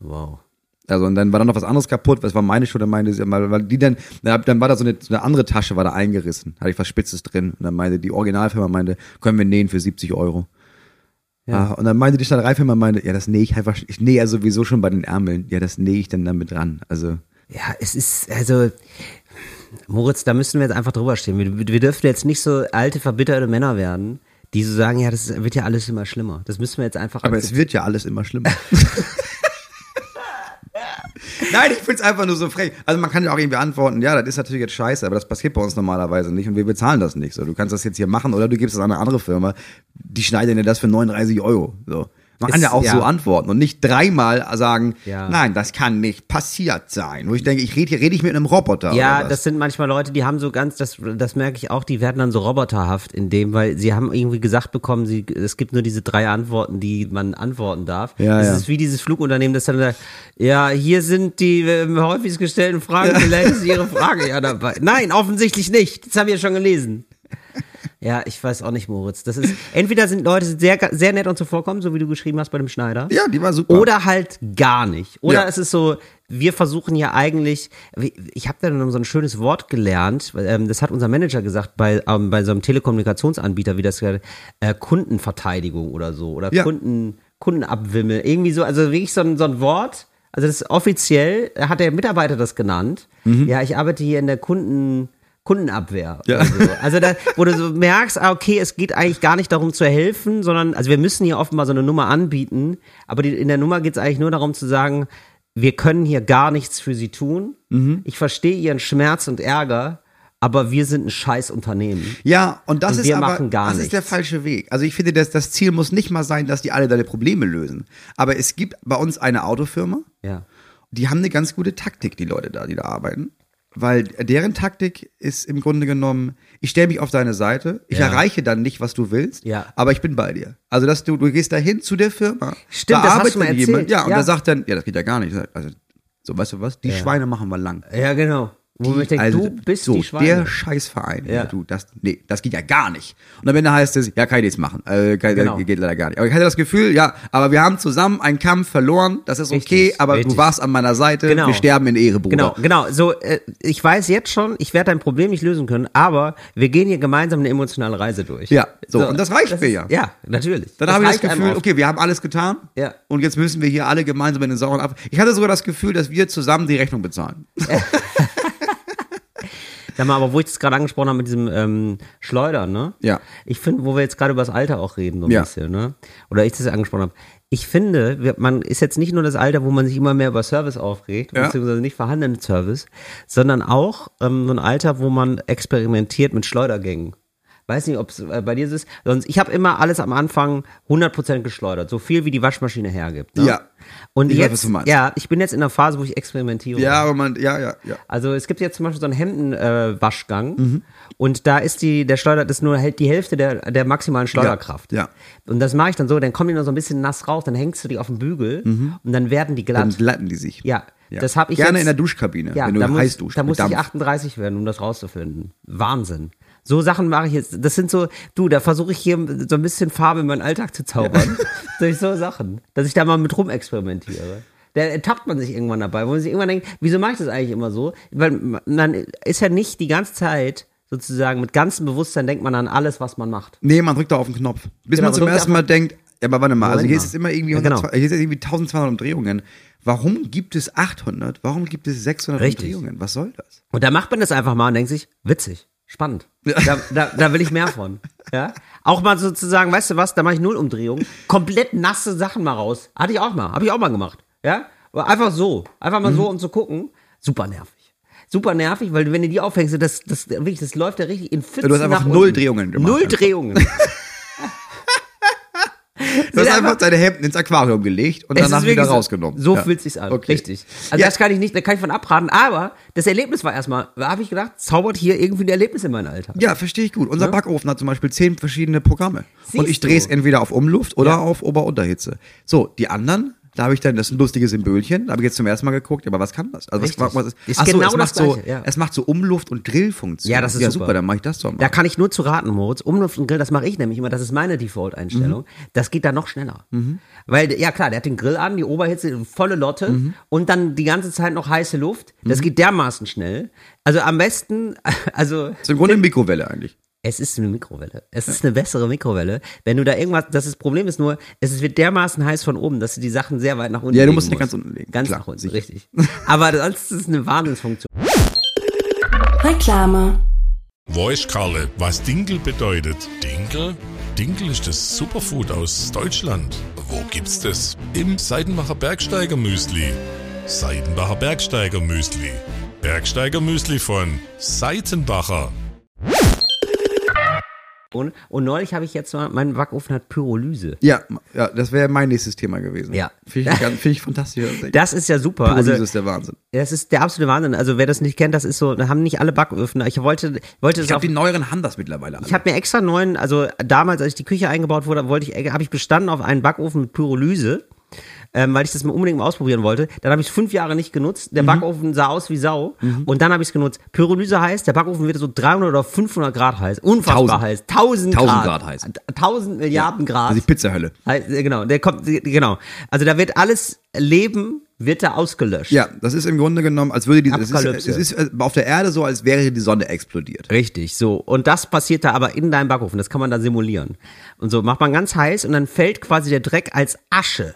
Wow. Also und dann war dann noch was anderes kaputt, was war meine Schuld, dann meinte sie, weil weil die dann, dann war da so eine, so eine andere Tasche, war da eingerissen, hatte ich was Spitzes drin. Und dann meinte die Originalfirma, meinte, können wir nähen für 70 Euro. Ja. und dann meinte die Schneidereifirma, meinte, ja, das nähe ich einfach, ich nähe ja sowieso schon bei den Ärmeln, ja, das nähe ich dann damit dran. Also, Ja, es ist, also, Moritz, da müssen wir jetzt einfach drüber stehen. Wir, wir dürfen jetzt nicht so alte, verbitterte Männer werden, die so sagen, ja, das wird ja alles immer schlimmer. Das müssen wir jetzt einfach aber es wird ja alles immer schlimmer. Nein, ich find's einfach nur so frech. Also man kann ja auch irgendwie antworten, ja, das ist natürlich jetzt scheiße, aber das passiert bei uns normalerweise nicht und wir bezahlen das nicht. So, du kannst das jetzt hier machen oder du gibst es an eine andere Firma, die schneiden dir das für 39 Euro. So. Man kann Ist- ja auch ja. so antworten und nicht dreimal sagen, Ja. nein, das kann nicht passiert sein. Wo ich denke, ich rede hier, rede ich mit einem Roboter Ja, das sind manchmal Leute, die haben so ganz, das, das merke ich auch, die werden dann so roboterhaft in dem, weil sie haben irgendwie gesagt bekommen, sie, es gibt nur diese drei Antworten, die man antworten darf. Ja, es ja. ist wie dieses Flugunternehmen, das dann sagt, ja, hier sind die äh, häufigst gestellten Fragen, vielleicht ist Ihre Frage ja dabei. Nein, offensichtlich nicht. Das haben wir schon gelesen. Ja, ich weiß auch nicht, Moritz. Das ist, entweder sind Leute sehr, sehr nett und zuvorkommen, so wie du geschrieben hast bei dem Schneider. Ja, die war super. Oder halt gar nicht. Oder Ja. es ist so, wir versuchen ja eigentlich, ich habe da dann so ein schönes Wort gelernt, ähm, das hat unser Manager gesagt bei, ähm, bei so einem Telekommunikationsanbieter, wie das äh, Kundenverteidigung oder so, oder Ja. Kunden, Kundenabwimmel, irgendwie so, also wirklich so ein, so ein Wort, also das ist offiziell, hat der Mitarbeiter das genannt. Ja, ich arbeite hier in der Kunden, Kundenabwehr. Ja. So. Also da, wo du so merkst, ah, okay, es geht eigentlich gar nicht darum zu helfen, sondern, also wir müssen hier offenbar so eine Nummer anbieten, aber die, in der Nummer geht es eigentlich nur darum zu sagen, wir können hier gar nichts für sie tun. Mhm. Ich verstehe ihren Schmerz und Ärger, aber wir sind ein scheiß Unternehmen. Ja, und das Und ist aber, das ist der falsche Weg. Also ich finde, das, das Ziel muss nicht mal sein, dass die alle deine Probleme lösen. Aber es gibt bei uns eine Autofirma, Ja. die haben eine ganz gute Taktik, die Leute da, die da arbeiten. Weil deren Taktik ist im Grunde genommen, ich stelle mich auf deine Seite, ich Ja. erreiche dann nicht, was du willst, Ja. aber ich bin bei dir. Also dass du, du gehst dahin zu der Firma, Stimmt, da das hast arbeitet dann erzählt. ja, und Ja. der sagt dann, ja, das geht ja gar nicht. Also, so, weißt du was, die Schweine machen wir lang. Ja, genau. Wo ich denke, also, du bist so, die Schweine. der Scheißverein. Ja. Ja. Du, das, nee, das geht ja gar nicht. Und am Ende heißt es, ja, kann ich nichts machen. Äh, kann, Genau. Geht leider gar nicht. Aber ich hatte das Gefühl, ja, aber wir haben zusammen einen Kampf verloren. Das ist okay, Richtig, aber richtig. du warst an meiner Seite. Genau. Wir sterben in Ehre, Bruder. Genau, genau. So, äh, ich weiß jetzt schon, ich werde dein Problem nicht lösen können, aber wir gehen hier gemeinsam eine emotionale Reise durch. Ja, so, und das reicht mir ja. Ja, natürlich. Dann habe ich das Gefühl, okay, wir haben alles getan. Ja. Und jetzt müssen wir hier alle gemeinsam in den sauren Apfel. Ich hatte sogar das Gefühl, dass wir zusammen die Rechnung bezahlen. Sag mal, aber wo ich das gerade angesprochen habe mit diesem ähm, Schleudern, ne? Ja. Ich finde, wo wir jetzt gerade über das Alter auch reden, so ein Ja. bisschen, ne? Oder ich das angesprochen habe. Ich finde, man ist jetzt nicht nur das Alter, wo man sich immer mehr über Service aufregt, Ja. beziehungsweise nicht vorhandenen Service, sondern auch ähm, so ein Alter, wo man experimentiert mit Schleudergängen. Weiß nicht, ob es äh, bei dir so ist. Sonst, ich habe immer alles am Anfang 100% geschleudert, so viel wie die Waschmaschine hergibt. Ne? Ja. Und Ich weiß, jetzt, meinst. ja, ich bin jetzt in der Phase, wo ich experimentiere. Ja, aber man, ja, ja, ja. Also es gibt jetzt zum Beispiel so einen Hemdenwaschgang äh, Waschgang und da ist die, der Schleuder, das ist nur hält die Hälfte der, der maximalen Schleuderkraft. Ja, ja. Und das mache ich dann so, dann kommen die noch so ein bisschen nass raus, dann hängst du die auf den Bügel und dann werden die glatt. Dann glatten die sich. ja, das habe ich Gerne jetzt, in der Duschkabine, ja, wenn du da muss, heiß duschst. Da muss ich Dampf. 38 werden, um das rauszufinden. Wahnsinn. So Sachen mache ich jetzt. Das sind so, du, da versuche ich hier so ein bisschen Farbe in meinen Alltag zu zaubern. Durch so Sachen. Dass ich da mal mit rumexperimentiere. Da ertappt man sich irgendwann dabei, wo man sich irgendwann denkt, wieso mache ich das eigentlich immer so? Weil man ist ja nicht die ganze Zeit sozusagen mit ganzem Bewusstsein denkt man an alles, was man macht. Nee, man drückt da auf den Knopf. Bis Genau, man zum ersten Mal denkt, ja, aber warte mal, also hier ist es immer irgendwie, Ja, genau. 100, hier ist irgendwie 1200 Umdrehungen. Warum gibt es 800? Warum gibt es 600 Richtig. Umdrehungen? Was soll das? Und da macht man das einfach mal und denkt sich, witzig, spannend. Da, da, da will ich mehr von. Ja? Auch mal sozusagen, weißt du was, da mache ich null Umdrehungen, komplett nasse Sachen mal raus. Hatte ich auch mal, habe ich auch mal gemacht. Ja? Aber einfach so, einfach mal so, um zu gucken. Super nervig. Super nervig, weil wenn du die aufhängst, das, das, wirklich, das läuft ja richtig in Pfützen Du hast einfach null. Drehungen gemacht. Null Drehungen. Du hast einfach- deine Hemden ins Aquarium gelegt und danach wieder wirklich so- rausgenommen. So Ja. fühlt sich's an. Okay. Richtig. Also Ja. das kann ich nicht, da kann ich von abraten. Aber das Erlebnis war erstmal, da habe ich gedacht, zaubert hier irgendwie ein Erlebnis in mein Alltag. Ja, verstehe ich gut. Unser Backofen hat zum Beispiel zehn verschiedene Programme. Siehst und ich drehe es entweder auf Umluft oder Ja. auf Ober-Unterhitze. So, die anderen, da habe ich dann, das ist ein lustiges Symbolchen, da habe ich jetzt zum ersten Mal geguckt, aber was kann das? Also was, was ist, Ist ach so, genau es das macht so, Gleiche, ja. es macht so Umluft- und Drillfunktion. Ja, das ist ja, super. super. dann mache ich das doch mal. Da kann ich nur zu raten, Moritz. Umluft und Grill, das mache ich nämlich immer. Das ist meine Default-Einstellung. Das geht da noch schneller. Weil, ja klar, der hat den Grill an, die Oberhitze, volle Lotte und dann die ganze Zeit noch heiße Luft. Das geht dermaßen schnell. Also am besten, also das ist im Grunde eine Mikrowelle eigentlich. Es ist eine Mikrowelle. Es ist eine bessere Mikrowelle. Wenn du da irgendwas, das, ist, Problem ist nur, es wird dermaßen heiß von oben, dass du die Sachen sehr weit nach unten Ja, du musst die ganz unten legen. Ganz Klar, nach unten, sicher. richtig. Aber sonst ist es eine Wahnsinnsfunktion. Reklame. Weiß Karle, was Dinkel bedeutet. Dinkel? Dinkel ist das Superfood aus Deutschland. Wo gibt's das? Im Seidenbacher Bergsteiger Müsli. Seidenbacher Bergsteiger Müsli. Bergsteiger Müsli von Seitenbacher. Und, und neulich habe ich jetzt mal, mein Backofen hat Pyrolyse. Ja, ja, das wäre mein nächstes Thema gewesen. Ja. Finde ich, finde ich fantastisch. Das ist ja super. Pyrolyse Also, ist der Wahnsinn. das ist der absolute Wahnsinn. Also wer das nicht kennt, das ist so, da haben nicht alle Backöfen. Ich wollte, wollte Ich glaube, die neueren haben das mittlerweile alle. ich habe mir extra neuen, also damals, als ich die Küche eingebaut wurde, wollte ich, habe ich bestanden auf einen Backofen mit Pyrolyse. Ähm, weil ich das mal unbedingt mal ausprobieren wollte. Dann habe ich es fünf Jahre nicht genutzt. Mhm. Der Backofen sah aus wie Sau. Und dann habe ich es genutzt. Pyrolyse heißt, der Backofen wird so 300 oder 500 Grad heiß. Unfassbar Tausend. heiß. 1000 Grad. 1000 Grad heiß. 1000 Milliarden Grad. Also die Pizzahölle. Äh, Genau, der kommt, genau. Also da wird alles Leben, wird da ausgelöscht. Ja, das ist im Grunde genommen, als würde die, es ist, es ist äh, auf der Erde so, als wäre die Sonne explodiert. Richtig, so. Und das passiert da aber in deinem Backofen. Das kann man da simulieren. Und so macht man ganz heiß und dann fällt quasi der Dreck als Asche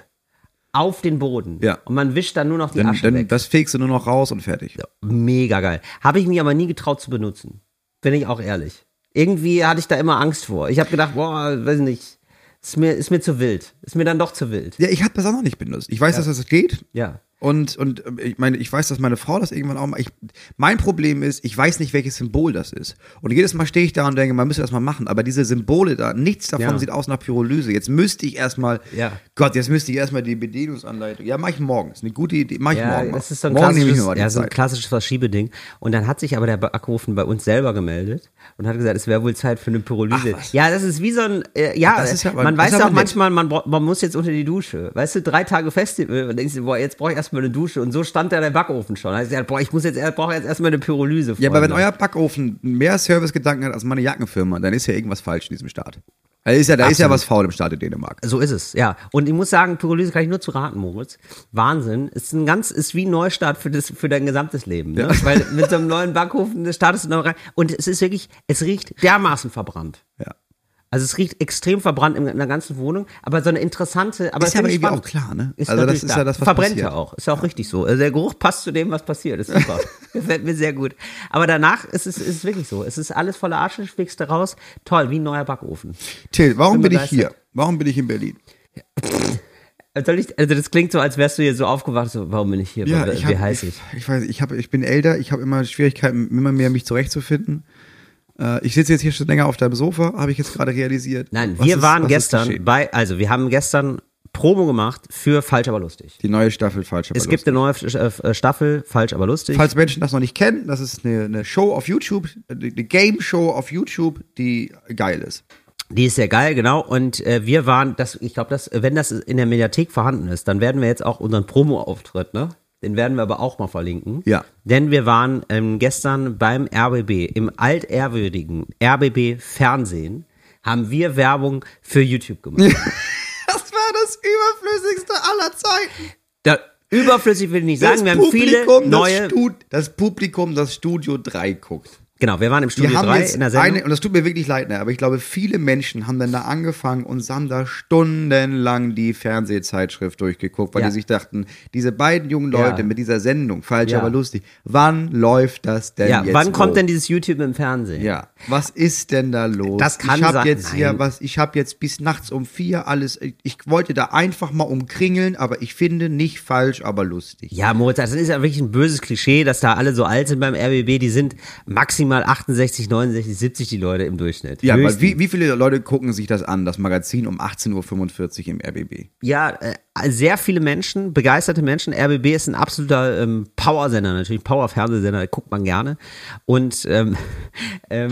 auf den Boden. Ja. Und man wischt dann nur noch die Dann, Asche dann weg. das fegst du nur noch raus und fertig. Mega geil. Habe ich mich aber nie getraut zu benutzen. Bin ich auch ehrlich. Irgendwie hatte ich da immer Angst vor. Ich habe gedacht, boah, weiß nicht, ist mir, ist mir zu wild. Ist mir dann doch zu wild. Ja, ich habe das auch noch nicht benutzt. Ich weiß, dass das geht. Ja. Und, und äh, ich meine, ich weiß, dass meine Frau das irgendwann auch mal. Ich, mein Problem ist, ich weiß nicht, welches Symbol das ist. Und jedes Mal stehe ich da und denke, man müsste das mal machen. Aber diese Symbole da, nichts davon Ja. sieht aus nach Pyrolyse. Jetzt müsste ich erstmal, Ja. Gott, jetzt müsste ich erstmal die Bedienungsanleitung. Ja, mach ich morgen. Ist eine gute Idee. Mach ich Ja, morgen. mal. das ist so ein morgen klassisches, ja, so ein klassisches Verschiebeding. Und dann hat sich aber der Backofen bei uns selber gemeldet und hat gesagt, es wäre wohl Zeit für eine Pyrolyse. Ach, ja, das ist wie so ein, äh, ja, ist ja man das weiß auch manchmal, man, man muss jetzt unter die Dusche. Weißt du, drei Tage Festival, und denkst du, boah, jetzt brauche ich erstmal eine Dusche. Und so stand da der Backofen schon. Also, ja, boah, ich muss jetzt, brauche jetzt erstmal eine Pyrolyse. Ja, aber wenn Freunde. euer Backofen mehr Servicegedanken hat als meine Jackenfirma, dann ist ja irgendwas falsch in diesem Staat. Da ist ja, da ist ja was faul im Staat in Dänemark. So ist es, ja. Und ich muss sagen, Pyrolyse kann ich nur zu raten, Moritz. Wahnsinn. Ist ein ganz, ist wie ein Neustart für das, für dein gesamtes Leben, ne? Weil mit so einem neuen Backofen da startest du neu rein. Und es ist wirklich, es riecht dermaßen verbrannt. Ja. Also es riecht extrem verbrannt in, der ganzen Wohnung, aber so eine interessante, aber Ist ja aber irgendwie spannend. auch klar, ne? Ist Also das ist klar. ja das, was Verbrennt passiert. ja auch. Ist ja auch richtig so. Also der Geruch passt zu dem, was passiert. Ist super. Gefällt mir sehr gut. Aber danach ist es, ist es wirklich so. Es ist alles voller Asche, schlägst du raus. Toll, wie ein neuer Backofen. Till, warum Bin bin ich hier? Warum bin ich in Berlin? Ich, also das klingt so, als wärst du hier so aufgewacht, so, warum bin ich hier? Ja, wie ich, hab, heiß ich, ich? ich weiß, ich, hab, ich bin älter, ich habe immer Schwierigkeiten, immer mehr mich zurechtzufinden. Äh, ich sitze jetzt hier schon länger auf deinem Sofa, habe ich jetzt gerade realisiert. Nein, wir ist- waren gestern bei, also wir haben gestern Promo gemacht für Falsch aber lustig. Die neue Staffel falsch. aber Es gibt eine neue äh, Staffel, Falsch aber lustig. Falls Menschen das noch nicht kennen, das ist eine, eine Show auf YouTube, eine Game Show auf YouTube, die geil ist. Die ist sehr geil, genau. Und äh, wir waren, das, ich glaube, dass, wenn das in der Mediathek vorhanden ist, dann werden wir jetzt auch unseren Promo-Auftritt, ne? Den werden wir aber auch mal verlinken. Ja. Denn wir waren ähm, gestern beim RBB, im altehrwürdigen RBB Fernsehen, haben wir Werbung für YouTube gemacht. Das war das überflüssigste aller Zeiten. da, überflüssig will ich nicht sagen, wir haben viele das, neue. Stud das Publikum, das Studio 3 guckt. Genau, wir waren im Studio haben 3 jetzt in der Sendung. eine, und das tut mir wirklich leid, ne, aber ich glaube, viele Menschen haben dann da angefangen und haben da stundenlang die Fernsehzeitschrift durchgeguckt, weil Ja. die sich dachten, diese beiden jungen Leute Ja. mit dieser Sendung, falsch, Ja. aber lustig, wann läuft das denn ja, jetzt? wann kommt denn dieses YouTube im Fernsehen? Ja, was ist denn da los? Das kann ich habe sein- jetzt hier Nein. was, ich habe jetzt bis nachts um vier alles, ich, ich wollte da einfach mal umkringeln, aber ich finde nicht falsch, aber lustig. Ja, Moritz, das ist ja wirklich ein böses Klischee, dass da alle so alt sind beim RBB. Die sind maximal 68, 69, 70 die Leute im Durchschnitt. Ja, aber wie, wie viele Leute gucken sich das an, das Magazin um 18.45 Uhr im RBB? Ja, äh, sehr viele Menschen, begeisterte Menschen. RBB ist ein absoluter ähm, Powersender, natürlich Power-Fernsehsender, guckt man gerne. Und ähm, ähm,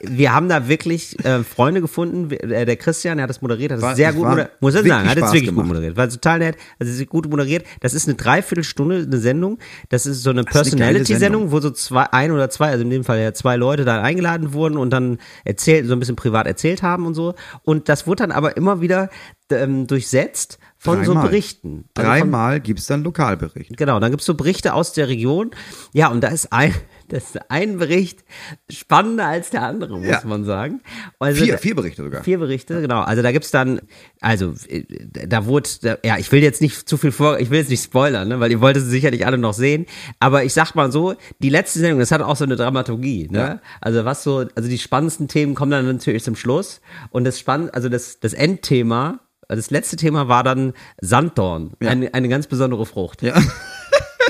wir haben da wirklich äh, Freunde gefunden. Äh, Der Christian, der hat das moderiert, hat das War- sehr es gut moderiert. Muss ich sagen, hat es wirklich gemacht. gut moderiert. War total nett, also es ist gut moderiert. Das ist eine Dreiviertelstunde, eine Sendung. Das ist so eine Personality-Sendung, Sendung. wo so zwei, ein oder zwei, also in dem Fall ja zwei Leute da eingeladen wurden und dann erzählt, so ein bisschen privat erzählt haben und so. Und das wurde dann aber immer wieder ähm, durchsetzt von so Dreimal. Berichten. Also Dreimal gibt's dann Lokalbericht. Genau, dann gibt's so Berichte aus der Region. Ja, und da ist ein, das ist ein Bericht spannender als der andere, muss Ja. man sagen. Also, Vier, vier Berichte sogar. Vier Berichte, genau. Also da gibt's dann, also äh, da wurde, da, ja, ich will jetzt nicht zu viel vor, ich will jetzt nicht spoilern, ne, weil ihr wolltet sie sicherlich alle noch sehen. Aber ich sag mal so, die letzte Sendung, das hat auch so eine Dramaturgie, ne? Ja. Also was so, also die spannendsten Themen kommen dann natürlich zum Schluss. Und das spannend, also das, das Endthema, das letzte Thema war dann Sanddorn, Ja. eine, eine ganz besondere Frucht. Ja.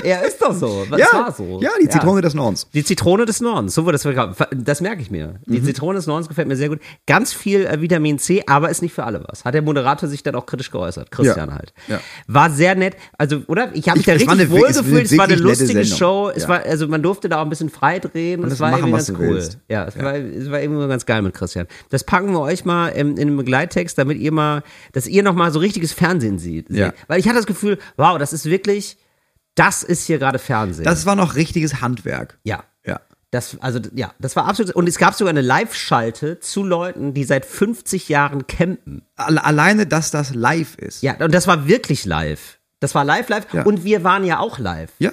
Ja, ist doch so. Das ja, war so. ja, die Zitrone des Nordens. Die Zitrone des Nordens, so wird das Das merke ich mir. Mhm. Die Zitrone des Nordens gefällt mir sehr gut. Ganz viel äh, Vitamin C, aber ist nicht für alle was. Hat der Moderator sich dann auch kritisch geäußert. Christian Ja. halt. Ja. War sehr nett. Also, oder? Ich habe mich Ich- da es war richtig eine- es war eine gefühlt. Es war eine lustige. Show. Es Ja. war, also man durfte da auch ein bisschen frei drehen. Und das war machen, irgendwie ganz cool. willst. Ja, es, War, es war irgendwie ganz geil mit Christian. Das packen wir euch mal in, in einem Begleittext, damit ihr mal, dass ihr noch mal so richtiges Fernsehen seht. Ja. Weil ich hatte das Gefühl, wow, das ist wirklich, das ist hier gerade Fernsehen. Das war noch richtiges Handwerk. ja. Ja. Das, also, ja, das war absolut. Und es gab sogar eine Live-Schalte zu Leuten, die seit 50 Jahren campen. Alle- Alleine, dass das live ist. Ja, und das war wirklich live. Das war live, live. Ja. Und wir waren ja auch live. Ja.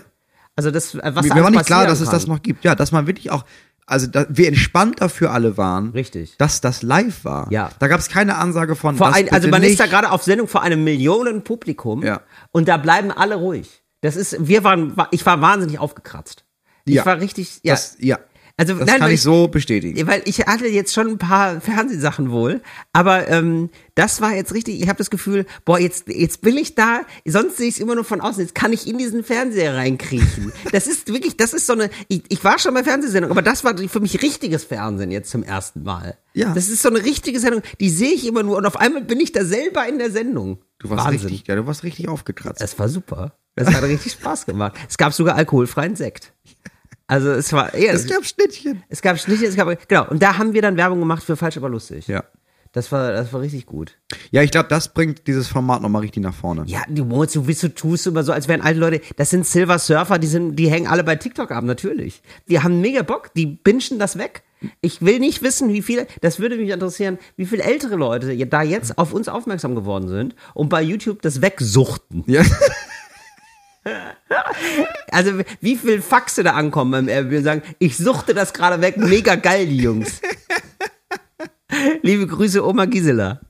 Also, das, äh, was Mir, da war nicht klar, dass es das kann. noch gibt. Ja, dass man wirklich auch, also da, wie entspannt dafür alle waren. Richtig. Dass das live war. Ja. Da gab es keine Ansage von. Ein, also, man nicht. ist da gerade auf Sendung vor einem Millionenpublikum. Ja. Und da bleiben alle ruhig. Das ist, wir waren, ich war wahnsinnig aufgekratzt. Ich Ja. war richtig, ja. Das, ja. Also, Das nein, kann ich so bestätigen. Weil ich hatte jetzt schon ein paar Fernsehsachen wohl, aber ähm, das war jetzt richtig, ich habe das Gefühl, boah, jetzt, jetzt bin ich da, sonst sehe ich es immer nur von außen, jetzt kann ich in diesen Fernseher reinkriechen. Das ist wirklich, das ist so eine, ich, ich war schon bei Fernsehsendungen, aber das war für mich richtiges Fernsehen jetzt zum ersten Mal. Ja. Das ist so eine richtige Sendung, die sehe ich immer nur und auf einmal bin ich da selber in der Sendung. Du warst Wahnsinn. richtig, ja, du warst richtig aufgekratzt. Es war super. Das hat richtig Spaß gemacht. Es gab sogar alkoholfreien Sekt. Also es war, ja, es gab Schnittchen. es gab Schnitte, es gab, genau. Und da haben wir dann Werbung gemacht für Falsch aber lustig. Ja. Das war, das war richtig gut. Ja, ich glaube, das bringt dieses Format nochmal richtig nach vorne. Ja, du Moritz, du bist, du tust immer so, als wären alte Leute, das sind Silver Surfer, die sind, die hängen alle bei TikTok ab, natürlich. Die haben mega Bock, die bingen das weg. Ich will nicht wissen, wie viele, das würde mich interessieren, wie viele ältere Leute da jetzt auf uns aufmerksam geworden sind und bei YouTube das wegsuchten. Ja. Also, wie viel Faxe da ankommen beim RB und sagen, ich suchte das gerade weg, mega geil, die Jungs. Liebe Grüße, Oma Gisela.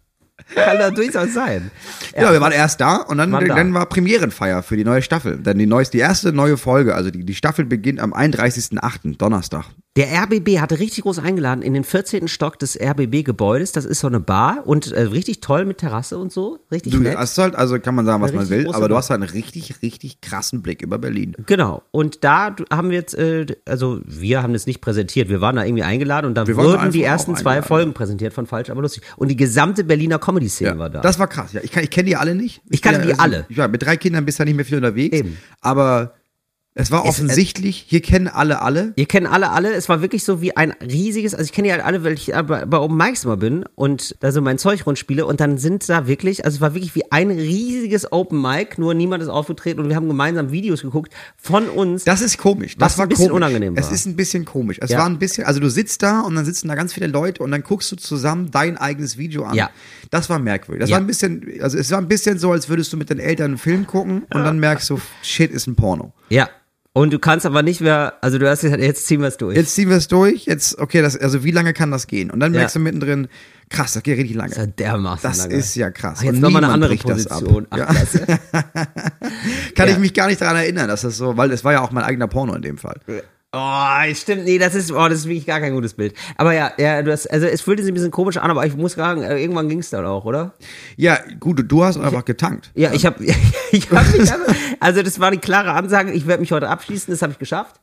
Kann doch durchaus sein. Ja, wir waren erst da und dann, Waren da. dann war Premierenfeier für die neue Staffel. Dann die neueste, die erste neue Folge, also die, die Staffel beginnt am 31.08., Donnerstag. Der RBB hatte richtig groß eingeladen in den 14. Stock des RBB-Gebäudes. Das ist so eine Bar und äh, richtig toll mit Terrasse und so. Richtig Du nett. hast halt, also kann man sagen, was man will, aber du hast halt einen richtig, richtig krassen Blick über Berlin. Genau. Und da haben wir jetzt, äh, also wir haben das nicht präsentiert. Wir waren da irgendwie eingeladen und da Wir wurden die ersten zwei. Folgen präsentiert von Falsch, aber lustig. Und die gesamte Berliner Comedy-Szene war da. Das war krass, ja. Ich, ich kenne die alle nicht. Ich kannte bin die ja- alle. Ja, mit drei Kindern bist du ja nicht mehr viel unterwegs. Eben. Aber es war Es- offensichtlich, hier kennen alle alle. Ihr kennt alle alle. Es war wirklich so wie ein riesiges, also ich kenne ja alle, weil ich äh, bei, bei Open Mics immer bin und da so mein Zeug rundspiele und dann sind da wirklich, also es war wirklich wie ein riesiges Open Mic, nur niemand ist aufgetreten und wir haben gemeinsam Videos geguckt von uns. Das ist komisch. Das Was war ein bisschen komisch. unangenehm Es war. ist ein bisschen komisch. Es Ja. war ein bisschen, also du sitzt da und dann sitzen da ganz viele Leute und dann guckst du zusammen dein eigenes Video an. Ja. Das war merkwürdig. Das Ja. war ein bisschen, also es war ein bisschen so, als würdest du mit deinen Eltern einen Film gucken und dann merkst du, shit, ist ein Porno. ja. Und du kannst aber nicht mehr, also du hast gesagt, jetzt ziehen wir es durch. Jetzt ziehen wir es durch, jetzt, okay, das, also wie lange kann das gehen? Und dann Ja. merkst du mittendrin, krass, das geht richtig lange. Das ist ja dermaßen Das lange. ist ja krass. Ach, jetzt nochmal eine andere. Position. Ach, Ja. Kann Ja. ich mich gar nicht daran erinnern, dass das so, weil es war ja auch mein eigener Porno in dem Fall. Oh, stimmt, nee, das ist, oh, das ist wirklich gar kein gutes Bild. Aber ja, ja, du hast, also es fühlte sich ein bisschen komisch an, aber ich muss sagen, äh, irgendwann ging es dann auch, oder? Ja, gut, du hast einfach getankt. Ja, ich habe, ich hab mich, also das war die klare Ansage, ich werde mich heute abschließen, das habe ich geschafft.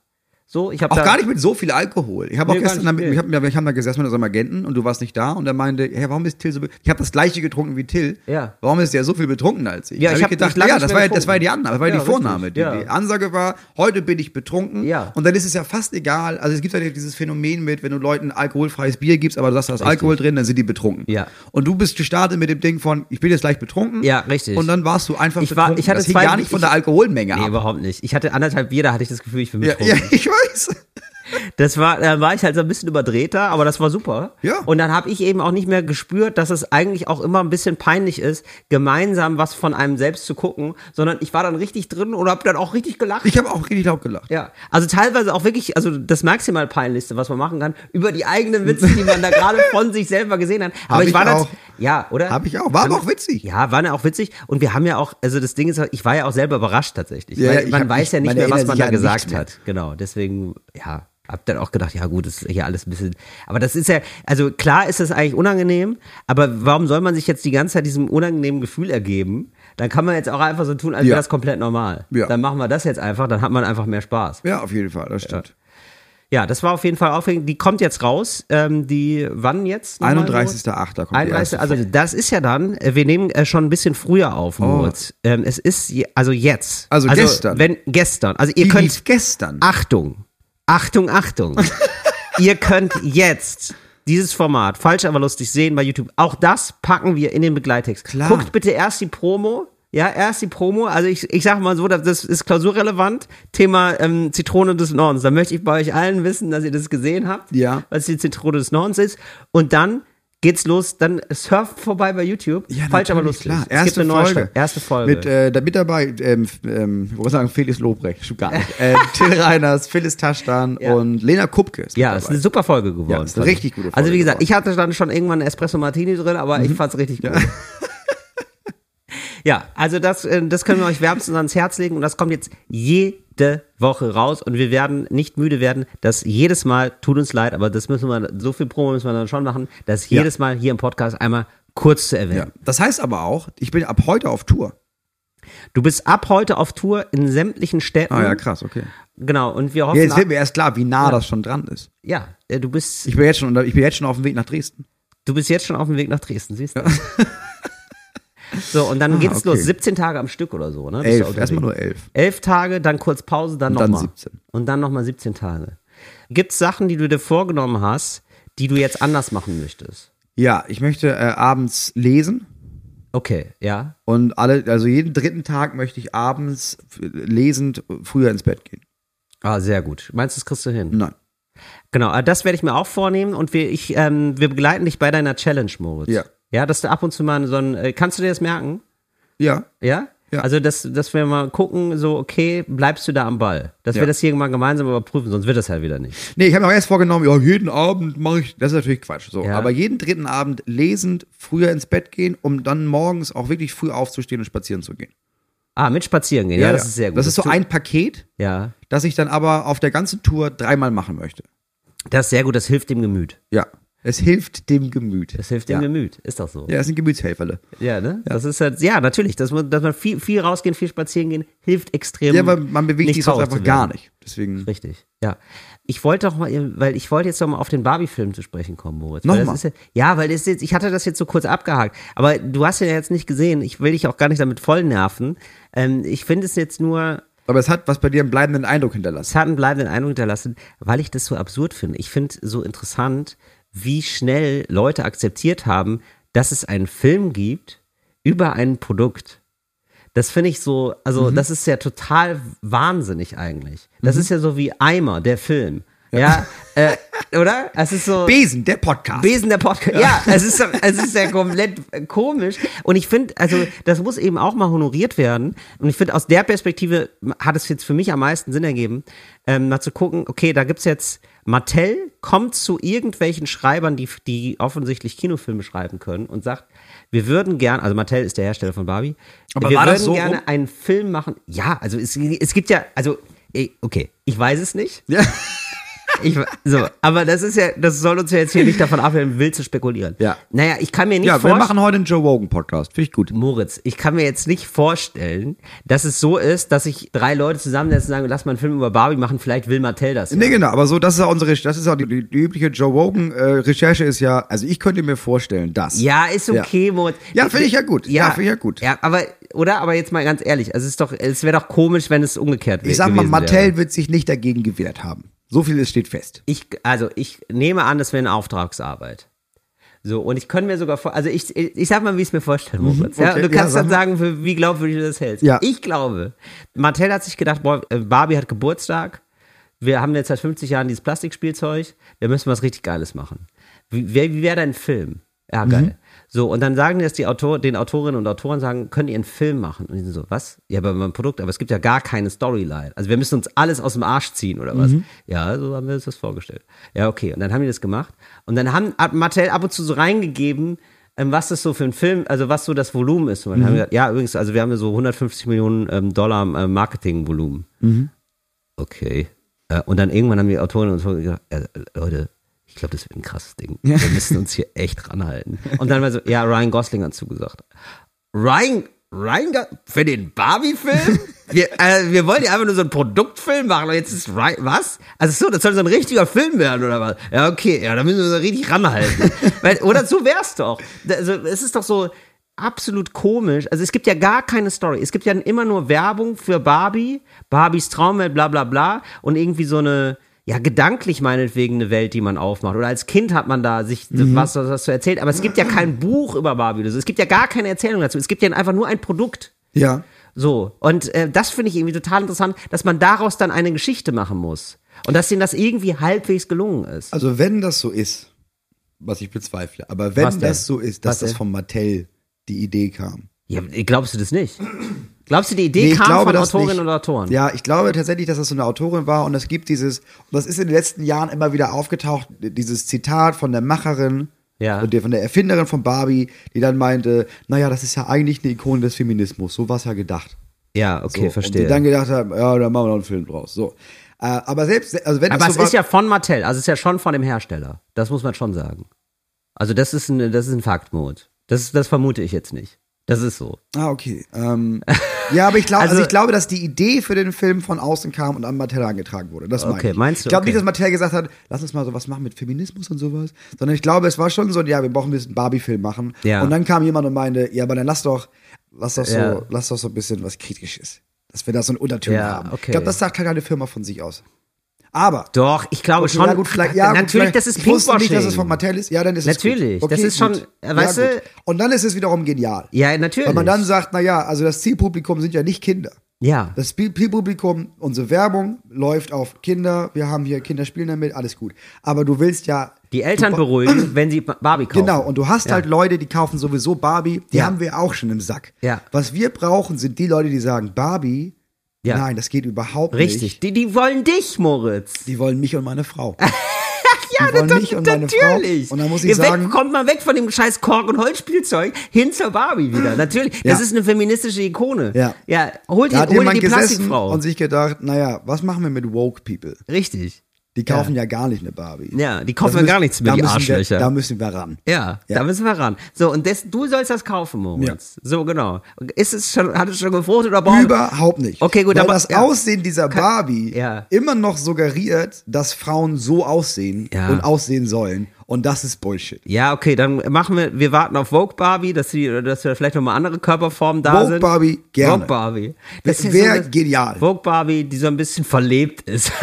So, ich habe Auch gar nicht mit so viel Alkohol. Ich habe auch Nee, gar gestern, damit, nee. ich hab, wir haben da gesessen mit unserem Agenten und du warst nicht da und er meinte, hey, warum ist Till so, ich habe das gleiche getrunken wie Till. Ja. Warum ist der so viel betrunkener als ich? Ja, Da ich hab hab gedacht, ja, das war, ja- das war die Annahme, das war ja, die richtig, Die, ja. die Ansage war, heute bin ich betrunken. Ja. Und dann ist es ja fast egal. Also es gibt ja dieses Phänomen mit, wenn du Leuten alkoholfreies Bier gibst, aber du sagst, da ist Alkohol drin, dann sind die betrunken. Ja. Und du bist gestartet mit dem Ding von, ich bin jetzt gleich betrunken. Ja, richtig. Und dann warst du einfach Ich war- betrunken. ich hatte das hing zwei- gar nicht von der Alkoholmenge nee, ab. überhaupt nicht. Ich hatte anderthalb Bier, da hatte ich das Gefühl, ich bin betrunken. ja, ich weiß. Das war, da war ich halt so ein bisschen überdrehter, aber das war super. Ja. Und dann habe ich eben auch nicht mehr gespürt, dass es eigentlich auch immer ein bisschen peinlich ist, gemeinsam was von einem selbst zu gucken, sondern ich war dann richtig drin und habe dann auch richtig gelacht. Ich habe auch richtig laut gelacht. ja, also teilweise auch wirklich, also das maximal peinlichste, was man machen kann, über die eigenen Witze, die man da gerade von sich selber gesehen hat. Aber Hab ich ich war dann, auch. Ja, oder? Hab ich auch. War aber auch witzig. Ja, war ja auch witzig. Und wir haben ja auch, also das Ding ist, ich war ja auch selber überrascht tatsächlich. Ja, weil man weiß ja nicht mehr, was man da gesagt hat. Genau, deswegen, ja, hab dann auch gedacht, ja gut, das ist hier alles ein bisschen, aber das ist ja, also klar ist das eigentlich unangenehm, aber warum soll man sich jetzt die ganze Zeit diesem unangenehmen Gefühl ergeben? dann kann man jetzt auch einfach so tun, als Ja. wäre das komplett normal. Ja. Dann machen wir das jetzt einfach, dann hat man einfach mehr Spaß. Ja, auf jeden Fall, das stimmt. Ja, das war auf jeden Fall aufregend. Die kommt jetzt raus. Ähm, die, wann jetzt? nochmal, Moritz? 31.8. kommt die 31, erste also das ist ja dann, äh, wir nehmen äh, schon ein bisschen früher auf, Moritz. Ähm, es ist, also jetzt. Oh. Also gestern. Wenn, gestern. Also ihr Die könnt, gestern. Achtung, Achtung, Achtung. ihr könnt jetzt dieses Format, falsch aber lustig, sehen bei YouTube. Auch das packen wir in den Begleittext. Klar. Guckt bitte erst die Promo. Ja, erst die Promo. Also ich, ich sag mal so, das ist klausurrelevant. Thema ähm, Zitrone des Nordens. Da möchte ich bei euch allen wissen, dass ihr das gesehen habt. Ja. Was die Zitrone des Nordens ist. Und dann geht's los. Dann surft vorbei bei YouTube. Ja, falsch aber lustig. Klar. Erste eine Folge. Stadt- Erste Folge. Mit, äh, mit dabei, ähm, ähm, ich wollte sagen, Felix Lobrecht, stimmt gar nicht. äh, Till Reiners, Phyllis Taschtan Ja. und Lena Kupke ist Ja, ist eine super Folge geworden. Ja, ist eine richtig gute Also Folge wie gesagt, geworden. ich hatte dann schon irgendwann einen Espresso Martini drin, aber Mhm. ich fand's richtig gut. ja, also das, äh, das können wir euch wärmstens ans Herz legen und das kommt jetzt jede Woche raus und wir werden nicht müde werden, das jedes Mal, tut uns leid, aber das müssen wir, so viel Promo müssen wir dann schon machen, das Ja. jedes Mal hier im Podcast einmal kurz zu erwähnen. Ja. Das heißt aber auch, ich bin ab heute auf Tour. Du bist ab heute auf Tour in sämtlichen Städten. Ah ja, krass, okay. Genau, und wir hoffen, Ja, jetzt wird mir erst klar, wie nah das schon dran ist. ja, äh, du bist, Ich bin jetzt schon, ich bin jetzt schon auf dem Weg nach Dresden. Du bist jetzt schon auf dem Weg nach Dresden, siehst du? so, und dann geht's Ah, okay. los. 17 Tage am Stück oder so, ne? Elf, erstmal nur elf. Elf Tage, dann kurz Pause, dann Und dann nochmal. 17. Und dann nochmal 17 Tage. Gibt's Sachen, die du dir vorgenommen hast, die du jetzt anders machen möchtest? Ja, ich möchte äh, abends lesen Okay, ja. und alle, also jeden dritten Tag möchte ich abends f- lesend früher ins Bett gehen. Ah, sehr gut. Meinst du, das kriegst du hin? Nein. Genau, äh, das werde ich mir auch vornehmen und wir, ich, ähm, wir begleiten dich bei deiner Challenge, Moritz. Ja. Ja, dass du ab und zu mal so ein, äh, kannst du dir das merken? Ja. Ja? Ja. Also, dass, dass wir mal gucken, so, okay, bleibst du da am Ball? Dass wir Ja. das hier mal gemeinsam überprüfen, sonst wird das halt wieder nicht. Nee, ich habe mir auch erst vorgenommen, ja, jeden Abend mache ich, das ist natürlich Quatsch. So, Ja. aber jeden dritten Abend lesend früher ins Bett gehen, um dann morgens auch wirklich früh aufzustehen und spazieren zu gehen. Ah, mit spazieren gehen, ja, das ist sehr gut. Das ist so ein Paket, Ja, das ich dann aber auf der ganzen Tour dreimal machen möchte. das ist sehr gut, das hilft dem Gemüt. Ja. Es hilft dem Gemüt. Das hilft ja. dem Gemüt, ist doch so. Ja, das sind Gemütshelferle. Ja, ne? Das ist halt, ja, natürlich, dass man, dass man viel, viel rausgehen, viel spazieren gehen, hilft extrem. Ja, aber man bewegt sich sonst einfach gar nicht. Deswegen. Richtig, ja. Ich wollte doch mal, weil ich wollte jetzt noch mal auf den Barbie-Film zu sprechen kommen, Moritz. Weil Nochmal? Ja, ja, weil das jetzt, ich hatte das jetzt so kurz abgehakt. Aber du hast ihn ja jetzt nicht gesehen. Ich will dich auch gar nicht damit voll nerven. Ähm, ich finde es jetzt nur, Aber es hat was bei dir einen bleibenden Eindruck hinterlassen. es hat einen bleibenden Eindruck hinterlassen, weil ich das so absurd finde. Ich finde so interessant, wie schnell Leute akzeptiert haben, dass es einen Film gibt über ein Produkt. Das finde ich so, also das ist ja total wahnsinnig eigentlich. Das ist ja so wie Eimer, der Film. Ja, äh, oder? Es ist so. Besen, der Podcast. Besen der Podcast. Ja, es ist, es ist ja komplett komisch. Und ich finde, also, das muss eben auch mal honoriert werden. Und ich finde, aus der Perspektive hat es jetzt für mich am meisten Sinn ergeben, ähm, mal zu gucken, okay, da gibt's jetzt, Mattel kommt zu irgendwelchen Schreibern, die, die offensichtlich Kinofilme schreiben können und sagt, wir würden gern, also Mattel ist der Hersteller von Barbie, Aber wir würden so gerne rum? einen Film machen. Ja, also es, es gibt ja, also, okay, ich weiß es nicht. Ja. Ich, so, aber das ist ja, das soll uns ja jetzt hier nicht davon abhalten, wild zu spekulieren. Ja. Naja, ich kann mir nicht Ja, wir vorstellen, machen heute einen Joe Rogan Podcast. Finde ich gut. Moritz, ich kann mir jetzt nicht vorstellen, dass es so ist, dass sich drei Leute zusammensetzen und sagen, lass mal einen Film über Barbie machen, vielleicht will Mattel das. Ja. Nee, genau, aber so, das ist ja unsere, das ist auch die, die, die übliche Joe Rogan äh, Recherche ist ja, also ich könnte mir vorstellen, dass. Ja, ist okay, Moritz. Ja, finde ich ja gut. Ja, finde ich ja gut. Ja, aber, oder? Aber jetzt mal ganz ehrlich, also es ist doch, es wäre doch komisch, wenn es umgekehrt wäre. Ich sag mal, Mattel wäre. wird sich nicht dagegen gewehrt haben. So viel steht fest. Ich, also ich nehme an, das wäre eine Auftragsarbeit. So, und ich könnte mir sogar vor, also ich, ich, sag mal, wie ich es mir vorstelle, Moritz. ja, Mhm. okay, du kannst ja, dann sag sagen, für, wie glaubwürdig du das hältst. Ja. Ich glaube, Mattel hat sich gedacht, boah, äh, Barbie hat Geburtstag, wir haben jetzt seit 50 Jahren dieses Plastikspielzeug, wir müssen was richtig Geiles machen. Wie, wie wäre dein Film? Ja, geil. Mhm. So, und dann sagen jetzt die Autor, den Autorinnen und Autoren sagen, können die einen Film machen? Und die sind so, was? Ja, aber mein Produkt, aber es gibt ja gar keine Storyline. Also wir müssen uns alles aus dem Arsch ziehen oder was? Mhm. Ja, so haben wir uns das vorgestellt. Ja, okay. Und dann haben die das gemacht. Und dann haben, hat Mattel ab und zu so reingegeben, ähm, was das so für ein Film, also was so das Volumen ist. Und dann Mhm. haben wir gesagt, ja, übrigens, also wir haben ja so 150 Millionen ähm, Dollar äh, Marketingvolumen. Mhm. Okay. Äh, und dann irgendwann haben die Autorinnen und Autoren gesagt, äh, Leute, ich glaube, das wird ein krasses Ding. Wir müssen uns hier echt ranhalten. Und dann war so, ja, Ryan Gosling hat zugesagt. Ryan, Ryan für den Barbie-Film? wir, äh, wir wollen ja einfach nur so einen Produktfilm machen und jetzt ist Ryan, was? Also so, das soll so ein richtiger Film werden oder was? Ja, okay, ja, da müssen wir so richtig ranhalten. Weil, oder so wär's doch. Also es ist doch so absolut komisch. Also es gibt ja gar keine Story. Es gibt ja immer nur Werbung für Barbie, Barbies Traumwelt, bla bla bla und irgendwie so eine ja, gedanklich meinetwegen eine Welt, die man aufmacht. Oder als Kind hat man da sich Mhm. was, was, was zu erzählt. Aber es gibt ja kein Buch über Barbie. Es gibt ja gar keine Erzählung dazu. Es gibt ja einfach nur ein Produkt. Ja. So. Und äh, das finde ich irgendwie total interessant, dass man daraus dann eine Geschichte machen muss. Und dass denen das irgendwie halbwegs gelungen ist. Also wenn das so ist, was ich bezweifle, aber wenn das so ist, dass Was das denn? von Mattel die Idee kam. Ja, glaubst du das nicht? Glaubst du, die Idee Nee, kam glaube von Autorinnen oder Autoren? Ja, ich glaube tatsächlich, dass das so eine Autorin war und es gibt dieses, und das ist in den letzten Jahren immer wieder aufgetaucht, dieses Zitat von der Macherin Ja. und der, von der Erfinderin von Barbie, die dann meinte, naja, das ist ja eigentlich eine Ikone des Feminismus, so war es ja gedacht. Ja, okay, so. verstehe. Und die dann gedacht haben, ja, dann machen wir noch einen Film draus. So. Äh, aber selbst, also wenn Aber es so ist ja von Mattel, also es ist ja schon von dem Hersteller. Das muss man schon sagen. Also das ist ein, das ist ein Faktmod. Das, das vermute ich jetzt nicht. Das ist so. Ah, okay. Ähm, ja, aber ich glaube, also, Also- ich glaube, dass die Idee für den Film von außen kam und an Mattel angetragen wurde. Das Okay, ich. meinst du? Ich glaube Okay. nicht, dass Mattel gesagt hat, lass uns mal sowas machen mit Feminismus und sowas, sondern ich glaube, es war schon so, ja, wir brauchen ein bisschen Barbie-Film machen. Ja. Und dann kam jemand und meinte, ja, aber dann lass doch, lass doch so, Ja. lass lass doch so ein bisschen was Kritisches. Dass wir da so einen Unterton Ja, haben. okay. Ich glaube, das sagt keine Firma von sich aus. Aber Doch, ich glaube Okay, schon. ja, gut, vielleicht, ja, gut, natürlich, vielleicht- das ist ich wusste nicht, dass es Pinkwashing. von Mattel ist. Ja, dann ist es Natürlich, gut. das ist schon- gut. äh, weißt ja, du- gut. Und dann ist es wiederum genial. Ja, natürlich. Weil man dann sagt, na ja, also das Zielpublikum sind ja nicht Kinder. ja. Das Zielpublikum, unsere Werbung läuft auf Kinder, wir haben hier Kinder spielen damit, alles gut. Aber du willst ja Die Eltern beruhigen, wenn sie Barbie kaufen. Genau, und du hast Ja. halt Leute, die kaufen sowieso Barbie, die Ja. haben wir auch schon im Sack. Ja. Was wir brauchen, sind die Leute, die sagen, Barbie, Ja. nein, das geht überhaupt Richtig. nicht. Die, die wollen dich, Moritz. Die wollen mich und meine Frau. Ja, die wollen das- mich und meine natürlich. Frau. Und dann muss ich Ihr sagen, weg, kommt mal weg von dem scheiß Kork- und Holzspielzeug hin zur Barbie wieder. Natürlich. Ja. Das ist eine feministische Ikone. Ja. Ja, hol dir, da hat hol dir jemand die Plastikfrau. und sich gedacht, naja, was machen wir mit woke people? Richtig. Die kaufen ja, gar nicht eine Barbie. Ja, die kaufen ja müssen- gar nichts mehr, da die müssen Arschlöcher. Wir, da müssen wir ran. Ja, Ja. da müssen wir ran. So, und das, du sollst das kaufen, Moritz. So, genau. Ist es schon, hat es schon gefruchtet oder braucht Überhaupt nicht. Okay, gut, Weil aber- das ja. Aussehen dieser Barbie ja. immer noch suggeriert, dass Frauen so aussehen Ja. und aussehen sollen. Und das ist Bullshit. Ja, okay, dann machen wir, wir warten auf Vogue Barbie, dass sie, dass wir vielleicht nochmal andere Körperformen da Vogue sind. Barbie, gerne. Vogue Barbie. Das ist Wär eine- genial. Vogue Barbie, die so ein bisschen verlebt ist.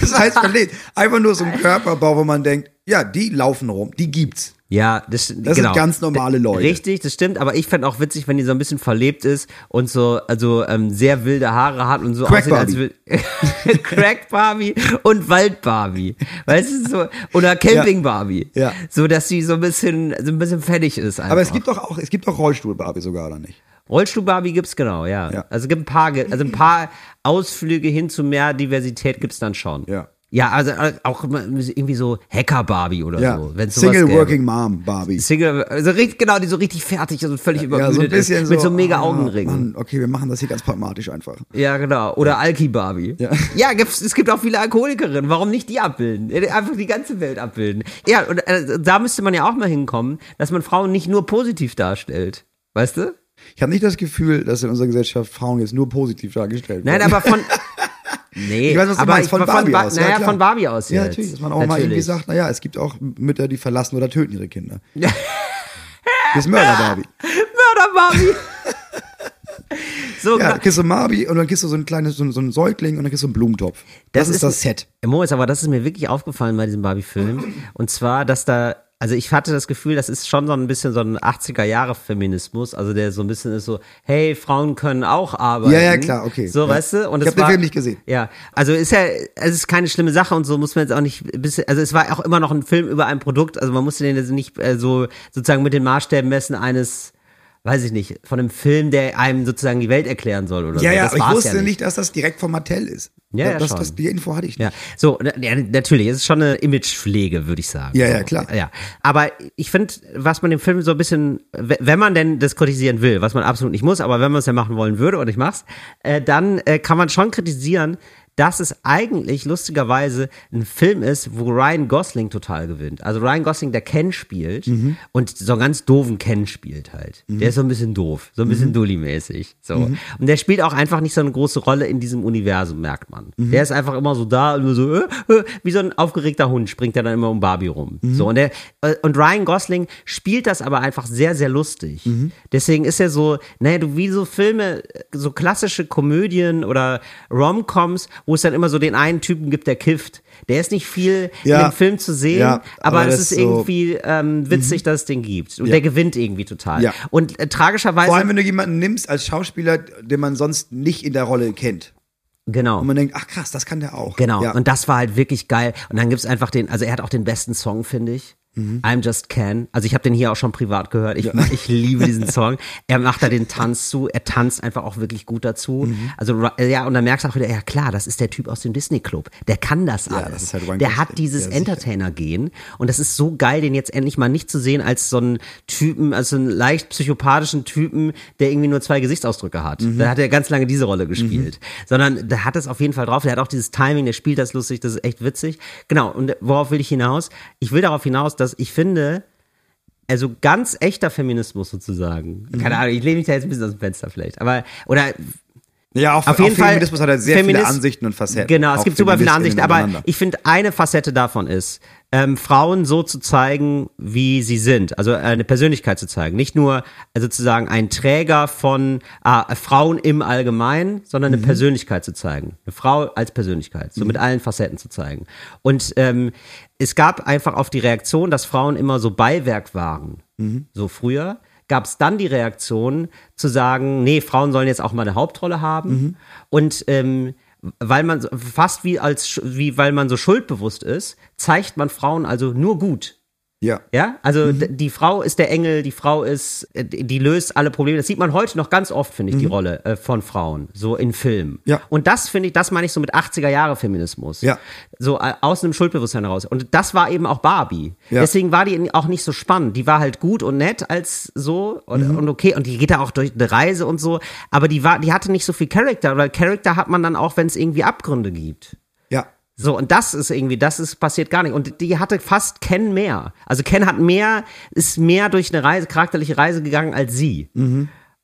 Das heißt verlebt. Einfach nur so ein Körperbau, wo man denkt, ja, die laufen rum, die gibt's. ja, das, Das genau. sind ganz normale Leute. Richtig, das stimmt, aber ich fände auch witzig, wenn die so ein bisschen verlebt ist und so, also ähm, sehr wilde Haare hat und so Crack aussieht, als will Crack Barbie und Wald Barbie. Weißt du, so, oder Camping Barbie. Ja. So, dass sie so ein bisschen, so ein bisschen fertig ist einfach. Aber es gibt doch auch, es gibt doch Rollstuhl-Barbie sogar, oder nicht? Rollstuhl Barbie gibt's genau, ja. Ja. Also es gibt ein paar, also ein paar Ausflüge hin zu mehr Diversität gibt's dann schon. Ja. Ja, also äh, auch irgendwie so Hacker Barbie oder Ja. so. Wenn's Single gäbe. Working Mom Barbie. Single, also richtig, genau, die so richtig fertig und völlig Ja, übermüdet so ein bisschen ist. so. Mit so mega ah, Augenringen. Mann, okay, wir machen das hier ganz pragmatisch einfach. Ja, genau. Oder Alki Barbie. Ja. ja es gibt auch viele Alkoholikerinnen. Warum nicht die abbilden? Einfach die ganze Welt abbilden. Ja, und äh, da müsste man ja auch mal hinkommen, dass man Frauen nicht nur positiv darstellt. Weißt du? Ich habe nicht das Gefühl, dass in unserer Gesellschaft Frauen jetzt nur positiv dargestellt Nein, werden. aber von. Nee, Ich weiß, was du aber meinst, von Barbie Ba- aus. Naja, klar. von Barbie aus Ja, jetzt. natürlich, dass man auch mal irgendwie sagt, naja, es gibt auch Mütter, die verlassen oder töten ihre Kinder. Das ist Mörder Barbie. Mörder Barbie. so, Ja, genau. kriegst du Barbie und dann kriegst du so ein kleines, so, so einen Säugling und dann kriegst du einen Blumentopf. Das, ist das Set. Moritz, aber das ist mir wirklich aufgefallen bei diesem Barbie-Film. Und zwar, dass da, also ich hatte das Gefühl, das ist schon so ein bisschen so ein 80er-Jahre-Feminismus, also der so ein bisschen ist so, hey, Frauen können auch arbeiten. Ja, ja, klar, okay. So, Ja. weißt du? Und Ich es hab den Film nicht gesehen. Ja, also ist ja, es ist keine schlimme Sache und so muss man jetzt auch nicht, bisschen, also es war auch immer noch ein Film über ein Produkt, also man musste den jetzt nicht äh, so sozusagen mit den Maßstäben messen eines, weiß ich nicht, von einem Film, der einem sozusagen die Welt erklären soll oder Ja, so. ja, das aber ich wusste ja nicht, dass das direkt von Mattel ist. Ja, ja, das, schon. das, die Info hatte ich nicht. Ja, so, ja, natürlich, es ist schon eine Imagepflege, würde ich sagen. Ja, so. ja, klar. Ja, aber ich finde, was man dem Film so ein bisschen, wenn man denn das kritisieren will, was man absolut nicht muss, aber wenn man es ja machen wollen würde und ich mach's, äh, dann äh, kann man schon kritisieren, dass es eigentlich lustigerweise ein Film ist, wo Ryan Gosling total gewinnt. Also Ryan Gosling, der Ken spielt Mhm. und so einen ganz doofen Ken spielt halt. Der ist so ein bisschen doof, so ein Mhm. bisschen Dully-mäßig. So. Und der spielt auch einfach nicht so eine große Rolle in diesem Universum, merkt man. Mhm. Der ist einfach immer so da nur so, äh, äh, wie so ein aufgeregter Hund springt er dann immer um Barbie rum. Mhm. So, und, der, äh, und Ryan Gosling spielt das aber einfach sehr, sehr lustig. Mhm. Deswegen ist er so, naja, du wie so Filme, so klassische Komödien oder Rom-Coms, wo es dann immer so den einen Typen gibt, der kifft. Der ist nicht viel Ja. in dem Film zu sehen, Ja, aber, aber es ist so- Mhm. irgendwie ähm, witzig, dass es den gibt. Und Ja. der gewinnt irgendwie total. Ja. Und äh, tragischerweise. Vor allem, wenn du jemanden nimmst als Schauspieler, den man sonst nicht in der Rolle kennt. genau. Und man denkt, ach krass, das kann der auch. Genau, Ja. und das war halt wirklich geil. Und dann gibt's einfach den, also er hat auch den besten Song, finde ich. Mhm. I'm Just Can. Also ich habe den hier auch schon privat gehört. Ich, ich liebe diesen Song. Er macht da den Tanz zu. Er tanzt einfach auch wirklich gut dazu. Mhm. Also ja, und dann merkst du auch wieder, ja klar, das ist der Typ aus dem Disney Club. Der kann das alles. das ist halt der hat dieses Ja, sicher. Entertainer-Gen. Und das ist so geil, den jetzt endlich mal nicht zu sehen als so einen Typen, als so einen leicht psychopathischen Typen, der irgendwie nur zwei Gesichtsausdrücke hat. Mhm. Da hat er ganz lange diese Rolle gespielt. Sondern der hat es auf jeden Fall drauf. Der hat auch dieses Timing, der spielt das lustig, das ist echt witzig. Genau, und worauf will ich hinaus? Ich will darauf hinaus, dass ich finde, also ganz echter Feminismus sozusagen. Mhm. Keine Ahnung, ich lehne mich da jetzt ein bisschen aus dem Fenster vielleicht. Aber, oder Ja, auf, auf jeden Fall. Feminismus hat er sehr Feminist- viele Ansichten und Facetten. Genau, es gibt super viele Ansichten, aber ich finde, eine Facette davon ist, ähm, Frauen so zu zeigen, wie sie sind, also eine Persönlichkeit zu zeigen. Nicht nur also sozusagen ein Träger von äh, Frauen im Allgemeinen, sondern Mhm. eine Persönlichkeit zu zeigen. Eine Frau als Persönlichkeit, so mit allen Facetten zu zeigen. Und ähm, es gab einfach auf die Reaktion, dass Frauen immer so Beiwerk waren, Mhm. so früher gab es dann die Reaktion zu sagen, nee, Frauen sollen jetzt auch mal eine Hauptrolle haben. Mhm. Und ähm, weil man fast wie als wie weil man so schuldbewusst ist, zeigt man Frauen also nur gut. Ja. Ja, also Mhm. die Frau ist der Engel, die Frau ist, äh, die löst alle Probleme. Das sieht man heute noch ganz oft, finde ich, die Rolle äh, von Frauen, so in Filmen. Mhm. Ja. Und das finde ich, das meine ich so mit 80er Jahre Feminismus. Ja. So äh, aus einem Schuldbewusstsein heraus. Und das war eben auch Barbie. Ja. Deswegen war die auch nicht so spannend. Die war halt gut und nett als so und, Mhm. und okay. Und die geht da auch durch eine Reise und so. Aber die war, die hatte nicht so viel Charakter. Weil Charakter hat man dann auch, wenn es irgendwie Abgründe gibt. So, und das ist irgendwie, das ist passiert gar nicht. Und die hatte fast Ken mehr. Also Ken hat mehr, ist mehr durch eine Reise, charakterliche Reise gegangen als sie.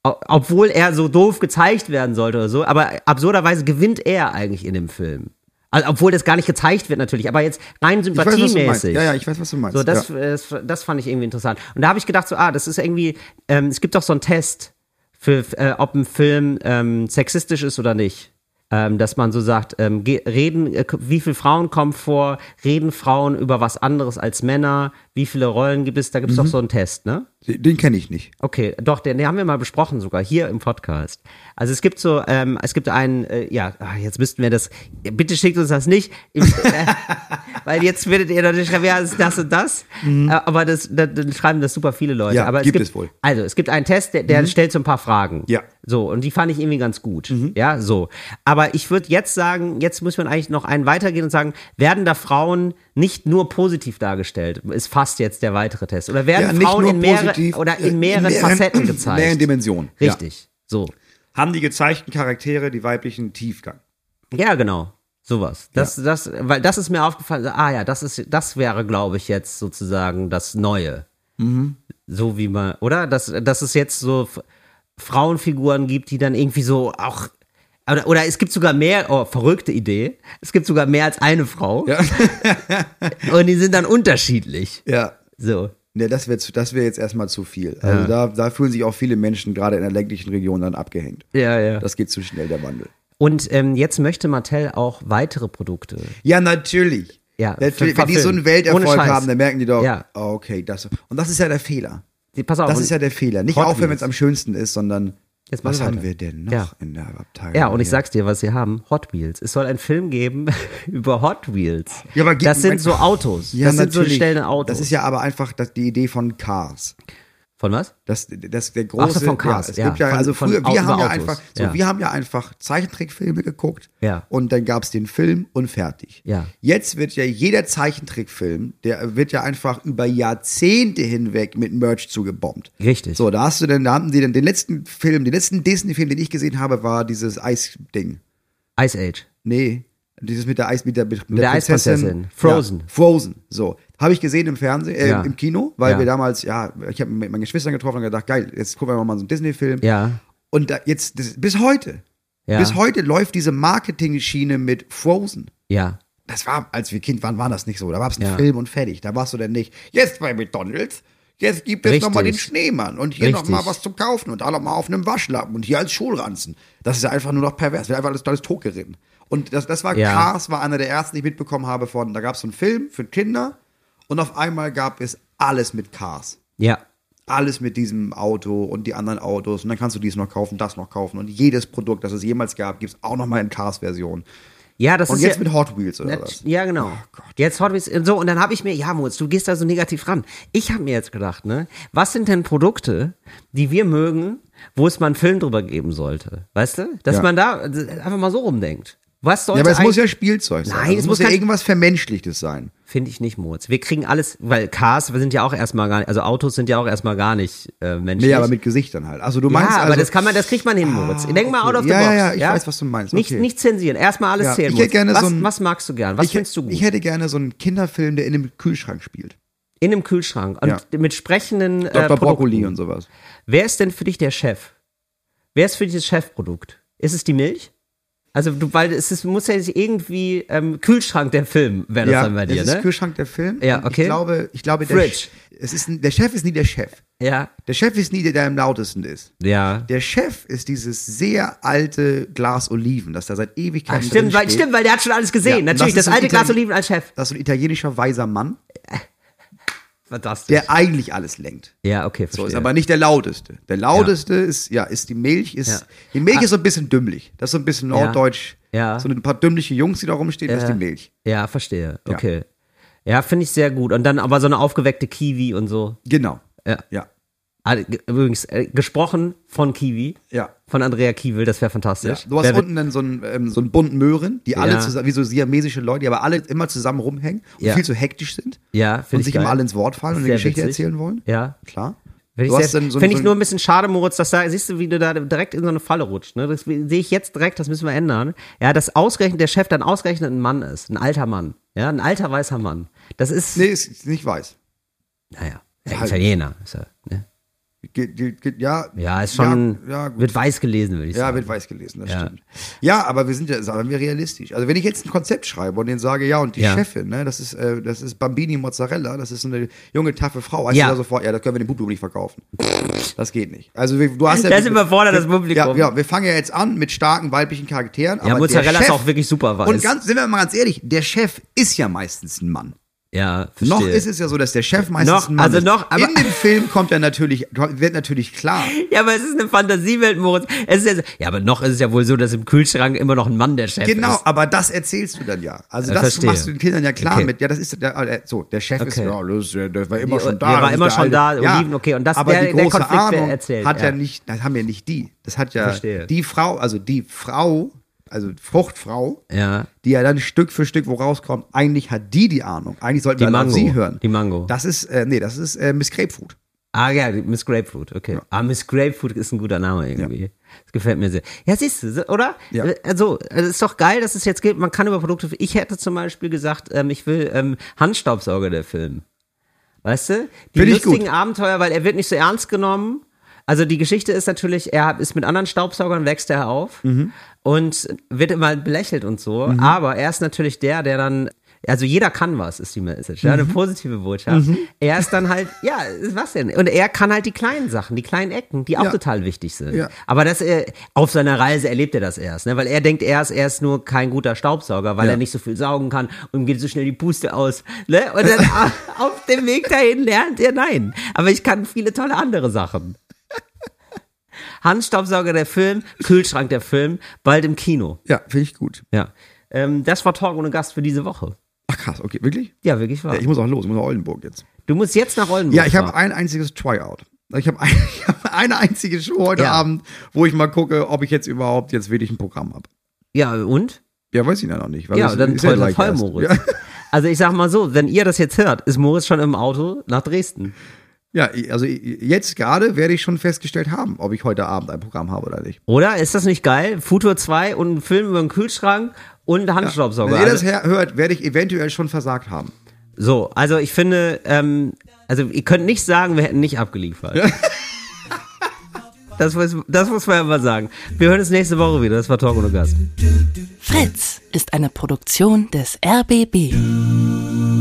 O- Obwohl er so doof gezeigt werden sollte oder so. Aber absurderweise gewinnt er eigentlich in dem Film. Also, obwohl das gar nicht gezeigt wird natürlich, aber jetzt rein sympathiemäßig. Ja, ja, ich weiß, was du meinst. So, das, ja. das, das fand ich irgendwie interessant. Und da habe ich gedacht, so, ah, das ist irgendwie, ähm, es gibt doch so einen Test für, äh, ob ein Film ähm, sexistisch ist oder nicht. Ähm, dass man so sagt, ähm, reden, äh, wie viele Frauen kommen vor, reden Frauen über was anderes als Männer, wie viele Rollen gibt es, da gibt es Mhm. doch so einen Test, ne? Den, kenne ich nicht. Okay, doch, den, den haben wir mal besprochen sogar hier im Podcast. Also es gibt so, ähm, es gibt einen, äh, ja, ah, jetzt müssten wir das, bitte schickt uns das nicht, Ich, äh, weil jetzt werdet ihr natürlich schreiben, ja, es ist das und das, äh, aber das, das, dann schreiben das super viele Leute. Mhm. Ja, aber gibt gibt es wohl. Mhm. Also es gibt einen Test, der, der stellt so ein paar Fragen. Ja. Mhm. So, und die fand ich irgendwie ganz gut. Ja, so. Aber ich würde jetzt sagen, jetzt muss man eigentlich noch einen weitergehen und sagen, werden da Frauen nicht nur positiv dargestellt? Ist fast jetzt der weitere Test. Oder werden Ja, nicht Frauen nur in mehrere, positiv, oder äh, in mehreren, Facetten gezeigt? mehreren Dimensionen, ja. Richtig. So. Haben die gezeigten Charaktere die weiblichen Tiefgang? Ja, genau. Sowas. Das, das, weil das ist mir aufgefallen. Ah ja, das ist, das wäre, glaube ich, jetzt sozusagen das Neue. Mhm. So wie man, oder? Dass, dass es jetzt so Frauenfiguren gibt, die dann irgendwie so auch. Oder, oder es gibt sogar mehr, oh, verrückte Idee. Es gibt sogar mehr als eine Frau. Ja. Und die sind dann unterschiedlich. Ja. So. Ne, das wäre das wär jetzt erstmal zu viel. Also da, da fühlen sich auch viele Menschen gerade in der ländlichen Region dann abgehängt. Ja, ja. Das geht zu schnell, der Wandel. Und ähm, jetzt möchte Mattel auch weitere Produkte. Ja, natürlich. Ja, natürlich. Wenn die so einen. Welterfolg haben, dann merken die doch, Ja. oh, okay, das. Und das ist ja der Fehler. Die, pass auf. Das ist ja der Fehler. Nicht aufhören, wenn es am schönsten ist, sondern Jetzt was haben wir denn noch Ja. in der Abteilung? Ja, und ich hier? sag's dir, was sie haben. Hot Wheels. Es soll einen Film geben über Hot Wheels. Ja, aber das sind so Autos. Ja, das sind so natürlich. stellende Autos. Das ist ja aber einfach das, die Idee von Cars. Von was? Das, das der Ach große so, von Cars, ja, es ja. gibt ja Von- also früher wir haben ja Autos, einfach so ja. wir haben ja einfach Zeichentrickfilme geguckt Ja. und dann gab's den Film und fertig. Ja. Jetzt wird ja jeder Zeichentrickfilm, der wird ja einfach über Jahrzehnte hinweg mit Merch zugebombt. Richtig. So, da hast du dann da haben die dann den letzten Film, den letzten Disney Film, den ich gesehen habe, war dieses Eisding. Ice Age. Nee, Dieses mit der Eis, mit der, mit, der Eisprinzessin. Frozen. Ja, Frozen. So. Habe ich gesehen im Fernsehen, äh, Ja. im Kino, weil Ja. wir damals, ja, ich habe mit meinen Geschwistern getroffen und gedacht, geil, jetzt gucken wir mal so einen Disney-Film. Ja. Und da, jetzt, das, bis heute, Ja. bis heute läuft diese Marketing-Schiene mit Frozen. Ja. Das war, als wir Kind waren, war das nicht so. Da war es ein Ja. Film und fertig. Da warst du denn nicht, jetzt bei McDonalds, jetzt gibt es nochmal den Schneemann und hier nochmal was zum Kaufen und da nochmal auf einem Waschlappen und hier als Schulranzen. Das ist ja einfach nur noch pervers. Wird einfach alles, alles totgeritten. Und das, das war Ja. Cars, war einer der ersten, die ich mitbekommen habe von, da gab es so einen Film für Kinder und auf einmal gab es alles mit Cars. Ja. Alles mit diesem Auto und die anderen Autos und dann kannst du dies noch kaufen, das noch kaufen und jedes Produkt, das es jemals gab, gibt es auch nochmal in Cars-Version. Ja, das Und ist jetzt ja, mit Hot Wheels oder was? Ja, genau. jetzt Hot Wheels. So, und dann habe ich mir, ja, Moritz, du gehst da so negativ ran. Ich habe mir jetzt gedacht, ne, was sind denn Produkte, die wir mögen, wo es mal einen Film drüber geben sollte? Weißt du? Dass Ja. man da einfach mal so rumdenkt. Was sollte Ja, aber es muss ja Spielzeug sein. Nein, Also es muss ja irgendwas Vermenschlichtes sein. Finde ich nicht, Moritz. Wir kriegen alles, weil Cars sind ja auch erstmal gar nicht, also Autos sind ja auch erstmal gar nicht äh, menschlich. Nee, aber mit Gesichtern halt. Also du meinst ja, aber also, das kann man, das kriegt man hin, Moritz. Denk mal okay. out of the Ja, box. ja, ja, ich weiß, was du meinst. Nicht, Okay. nicht zensieren. Erstmal alles Ja, zählen. ich hätte Moritz. gerne was, so ein- was magst du gern? Was ich, findest du gut? ich hätte gerne so einen Kinderfilm, der in einem Kühlschrank spielt. In einem Kühlschrank und Ja. mit sprechenden äh, Dr. Brokkoli und sowas. Wer ist denn für dich der Chef? Wer ist für dich das Chefprodukt? Ist es die Milch? Also du, weil es ist, muss ja irgendwie ähm, Kühlschrank der Film wäre das ja, dann bei dir, das ist ne? Kühlschrank der Film. Ja, okay. Ich glaube, ich glaube der, Fridge. Es ist, der Chef ist nie der Chef. Ja, Der Chef ist nie der, der am lautesten ist. ja. Der Chef ist dieses sehr alte Glas Oliven, das da seit Ewigkeiten Ach, stimmt, weil, steht. stimmt, weil der hat schon alles gesehen. Ja, Natürlich, das das, alte Glas Oliven als Chef. Das ist ein italienischer weiser Mann, Fantastisch. der eigentlich alles lenkt. ja, okay, So verstehe. ist aber nicht der lauteste. Der lauteste ist ja ist die Milch ist Ja. die Milch ist so ein bisschen dümmlich. Das ist so ein bisschen Ja. norddeutsch. Ja. So ein paar dümmliche Jungs, die da rumstehen, das ist die Milch. Ja, verstehe. Okay. Ja, finde ich sehr gut. Und dann aber so eine aufgeweckte Kiwi und so. Genau. Ja. Ja. Ge- Übrigens, äh, gesprochen von Kiwi. Ja. Von Andrea Kiewel, das wäre Ja, fantastisch. du hast Wer unten dann so einen, ähm, so einen bunten Möhren, die alle Ja. zusammen, wie so siamesische Leute, die aber alle immer zusammen rumhängen und Ja. viel zu hektisch sind Ja, und finde ich sich geil. immer alle ins Wort fallen und eine Geschichte witzig. erzählen wollen. Ja. Klar. Finde Du ich, hast sehr- dann so- find so ich nur ein bisschen schade, Moritz, dass da, siehst du, wie du da direkt in so eine Falle rutscht. Ne? Das sehe ich jetzt direkt, das müssen wir ändern. Ja, dass ausgerechnet der Chef dann ausgerechnet ein Mann ist. Ein alter Mann. Ja, ein alter weißer Mann. Das ist, Nee, ist nicht weiß. naja, ja, Halt. Italiener. Ist er, ne? Ge ge ge ja, Ja, ist schon, Ja, ja, wird weiß gelesen, würde ich Ja, sagen. wird weiß gelesen, das Ja. stimmt. Ja, aber wir sind ja, sagen wir realistisch. Also wenn ich jetzt ein Konzept schreibe und denen sage, ja, und die Ja. Chefin, ne, das ist, äh, das ist Bambini Mozzarella, das ist so eine junge, taffe Frau, heißt Ja. ja. da sofort, ja, das können wir dem Publikum nicht verkaufen. Das geht nicht. Also wir, du hast ja. Das überfordert das wir- Publikum. Ja, ja, wir fangen ja jetzt an mit starken weiblichen Charakteren. Ja, aber Mozzarella der ist Chef, auch wirklich super weiß. Und ganz, sind wir mal ganz ehrlich, der Chef ist ja meistens ein Mann. Ja, verstehe. Noch ist es ja so, dass der Chef meistens Noch, ein Mann also ist. noch, aber- In dem Film kommt ja natürlich, wird natürlich klar. Ja, aber es ist eine Fantasiewelt, Moritz. Es ist ja, so, ja, aber noch ist es ja wohl so, dass im Kühlschrank immer noch ein Mann der Chef Genau, ist. aber das erzählst du dann ja. Also Ja, das verstehe. machst du den Kindern ja klar Okay. mit. Ja, das ist der, äh, so der Chef ist Okay. ist ja- der war immer Die- schon da. der war immer der schon da, ja, Oliven, okay, und das- aber der- die der große Konflikt wird Ahnung erzählt, hat ja. ja. nicht, das haben ja nicht die. Das hat ja Verstehe. die Frau, also die Frau, also Fruchtfrau, Ja. die ja dann Stück für Stück wo rauskommt. Eigentlich hat die die Ahnung. Eigentlich sollten Die wir Mango. sie hören. Die Mango. Das ist, äh, nee, das ist äh, Miss Grapefruit. Ah ja, Miss Grapefruit, okay. Ah, Miss Grapefruit ist ein guter Name irgendwie. Das gefällt mir sehr. Ja, siehst du, oder? Ja. Äh, Also, es ist doch geil, dass es jetzt gibt. Man kann über Produkte. Ich hätte zum Beispiel gesagt, ähm, ich will ähm, Handstaubsauger der Film. Weißt du? Die Find lustigen. Abenteuer, weil er wird nicht so ernst genommen. Also die Geschichte ist natürlich, er ist mit anderen Staubsaugern, wächst er auf Mhm. und wird immer belächelt und so. Aber er ist natürlich der, der dann, also jeder kann was, ist die Message. Ja, Mhm. eine positive Botschaft. Er ist dann halt, ja, was denn? Und er kann halt die kleinen Sachen, die kleinen Ecken, die auch Ja. total wichtig sind. Ja. Aber das, äh, auf seiner Reise erlebt er das erst, ne? weil er denkt erst, er ist nur kein guter Staubsauger, weil Ja. er nicht so viel saugen kann und ihm geht so schnell die Puste aus. Ne? Und dann auf dem Weg dahin lernt er, nein, aber ich kann viele tolle andere Sachen. Handstaubsauger der Film, Kühlschrank der Film, bald im Kino. Ja, finde ich gut. Ja. Ähm, das war Talk ohne Gast für diese Woche. Ach krass, okay, wirklich? Ja, wirklich wahr. Ja, ich muss auch los, ich muss nach Oldenburg jetzt. du musst jetzt nach Oldenburg Ja, ich habe ein einziges Tryout. Ich habe ein, hab eine einzige Show heute Ja. Abend, wo ich mal gucke, ob ich jetzt überhaupt jetzt wirklich ein Programm habe. Ja, und? Ja, weiß ich ja noch nicht. Ja, das dann ist ja toll. Moritz. Ja, Also ich sag mal so, wenn ihr das jetzt hört, ist Moritz schon im Auto nach Dresden. Ja, also jetzt gerade werde ich schon festgestellt haben, ob ich heute Abend ein Programm habe oder nicht. Oder? Ist das nicht geil? Futur 2 und ein Film über den Kühlschrank und Handstaubsauger. Wenn ihr das Also- her- hört, werde ich eventuell schon versagt haben. So, also ich finde, ähm, also ihr könnt nicht sagen, wir hätten nicht abgeliefert. Das muss, das muss man ja mal sagen. Wir hören uns nächste Woche wieder. Das war Talk ohne Gast. Fritz ist eine Produktion des RBB.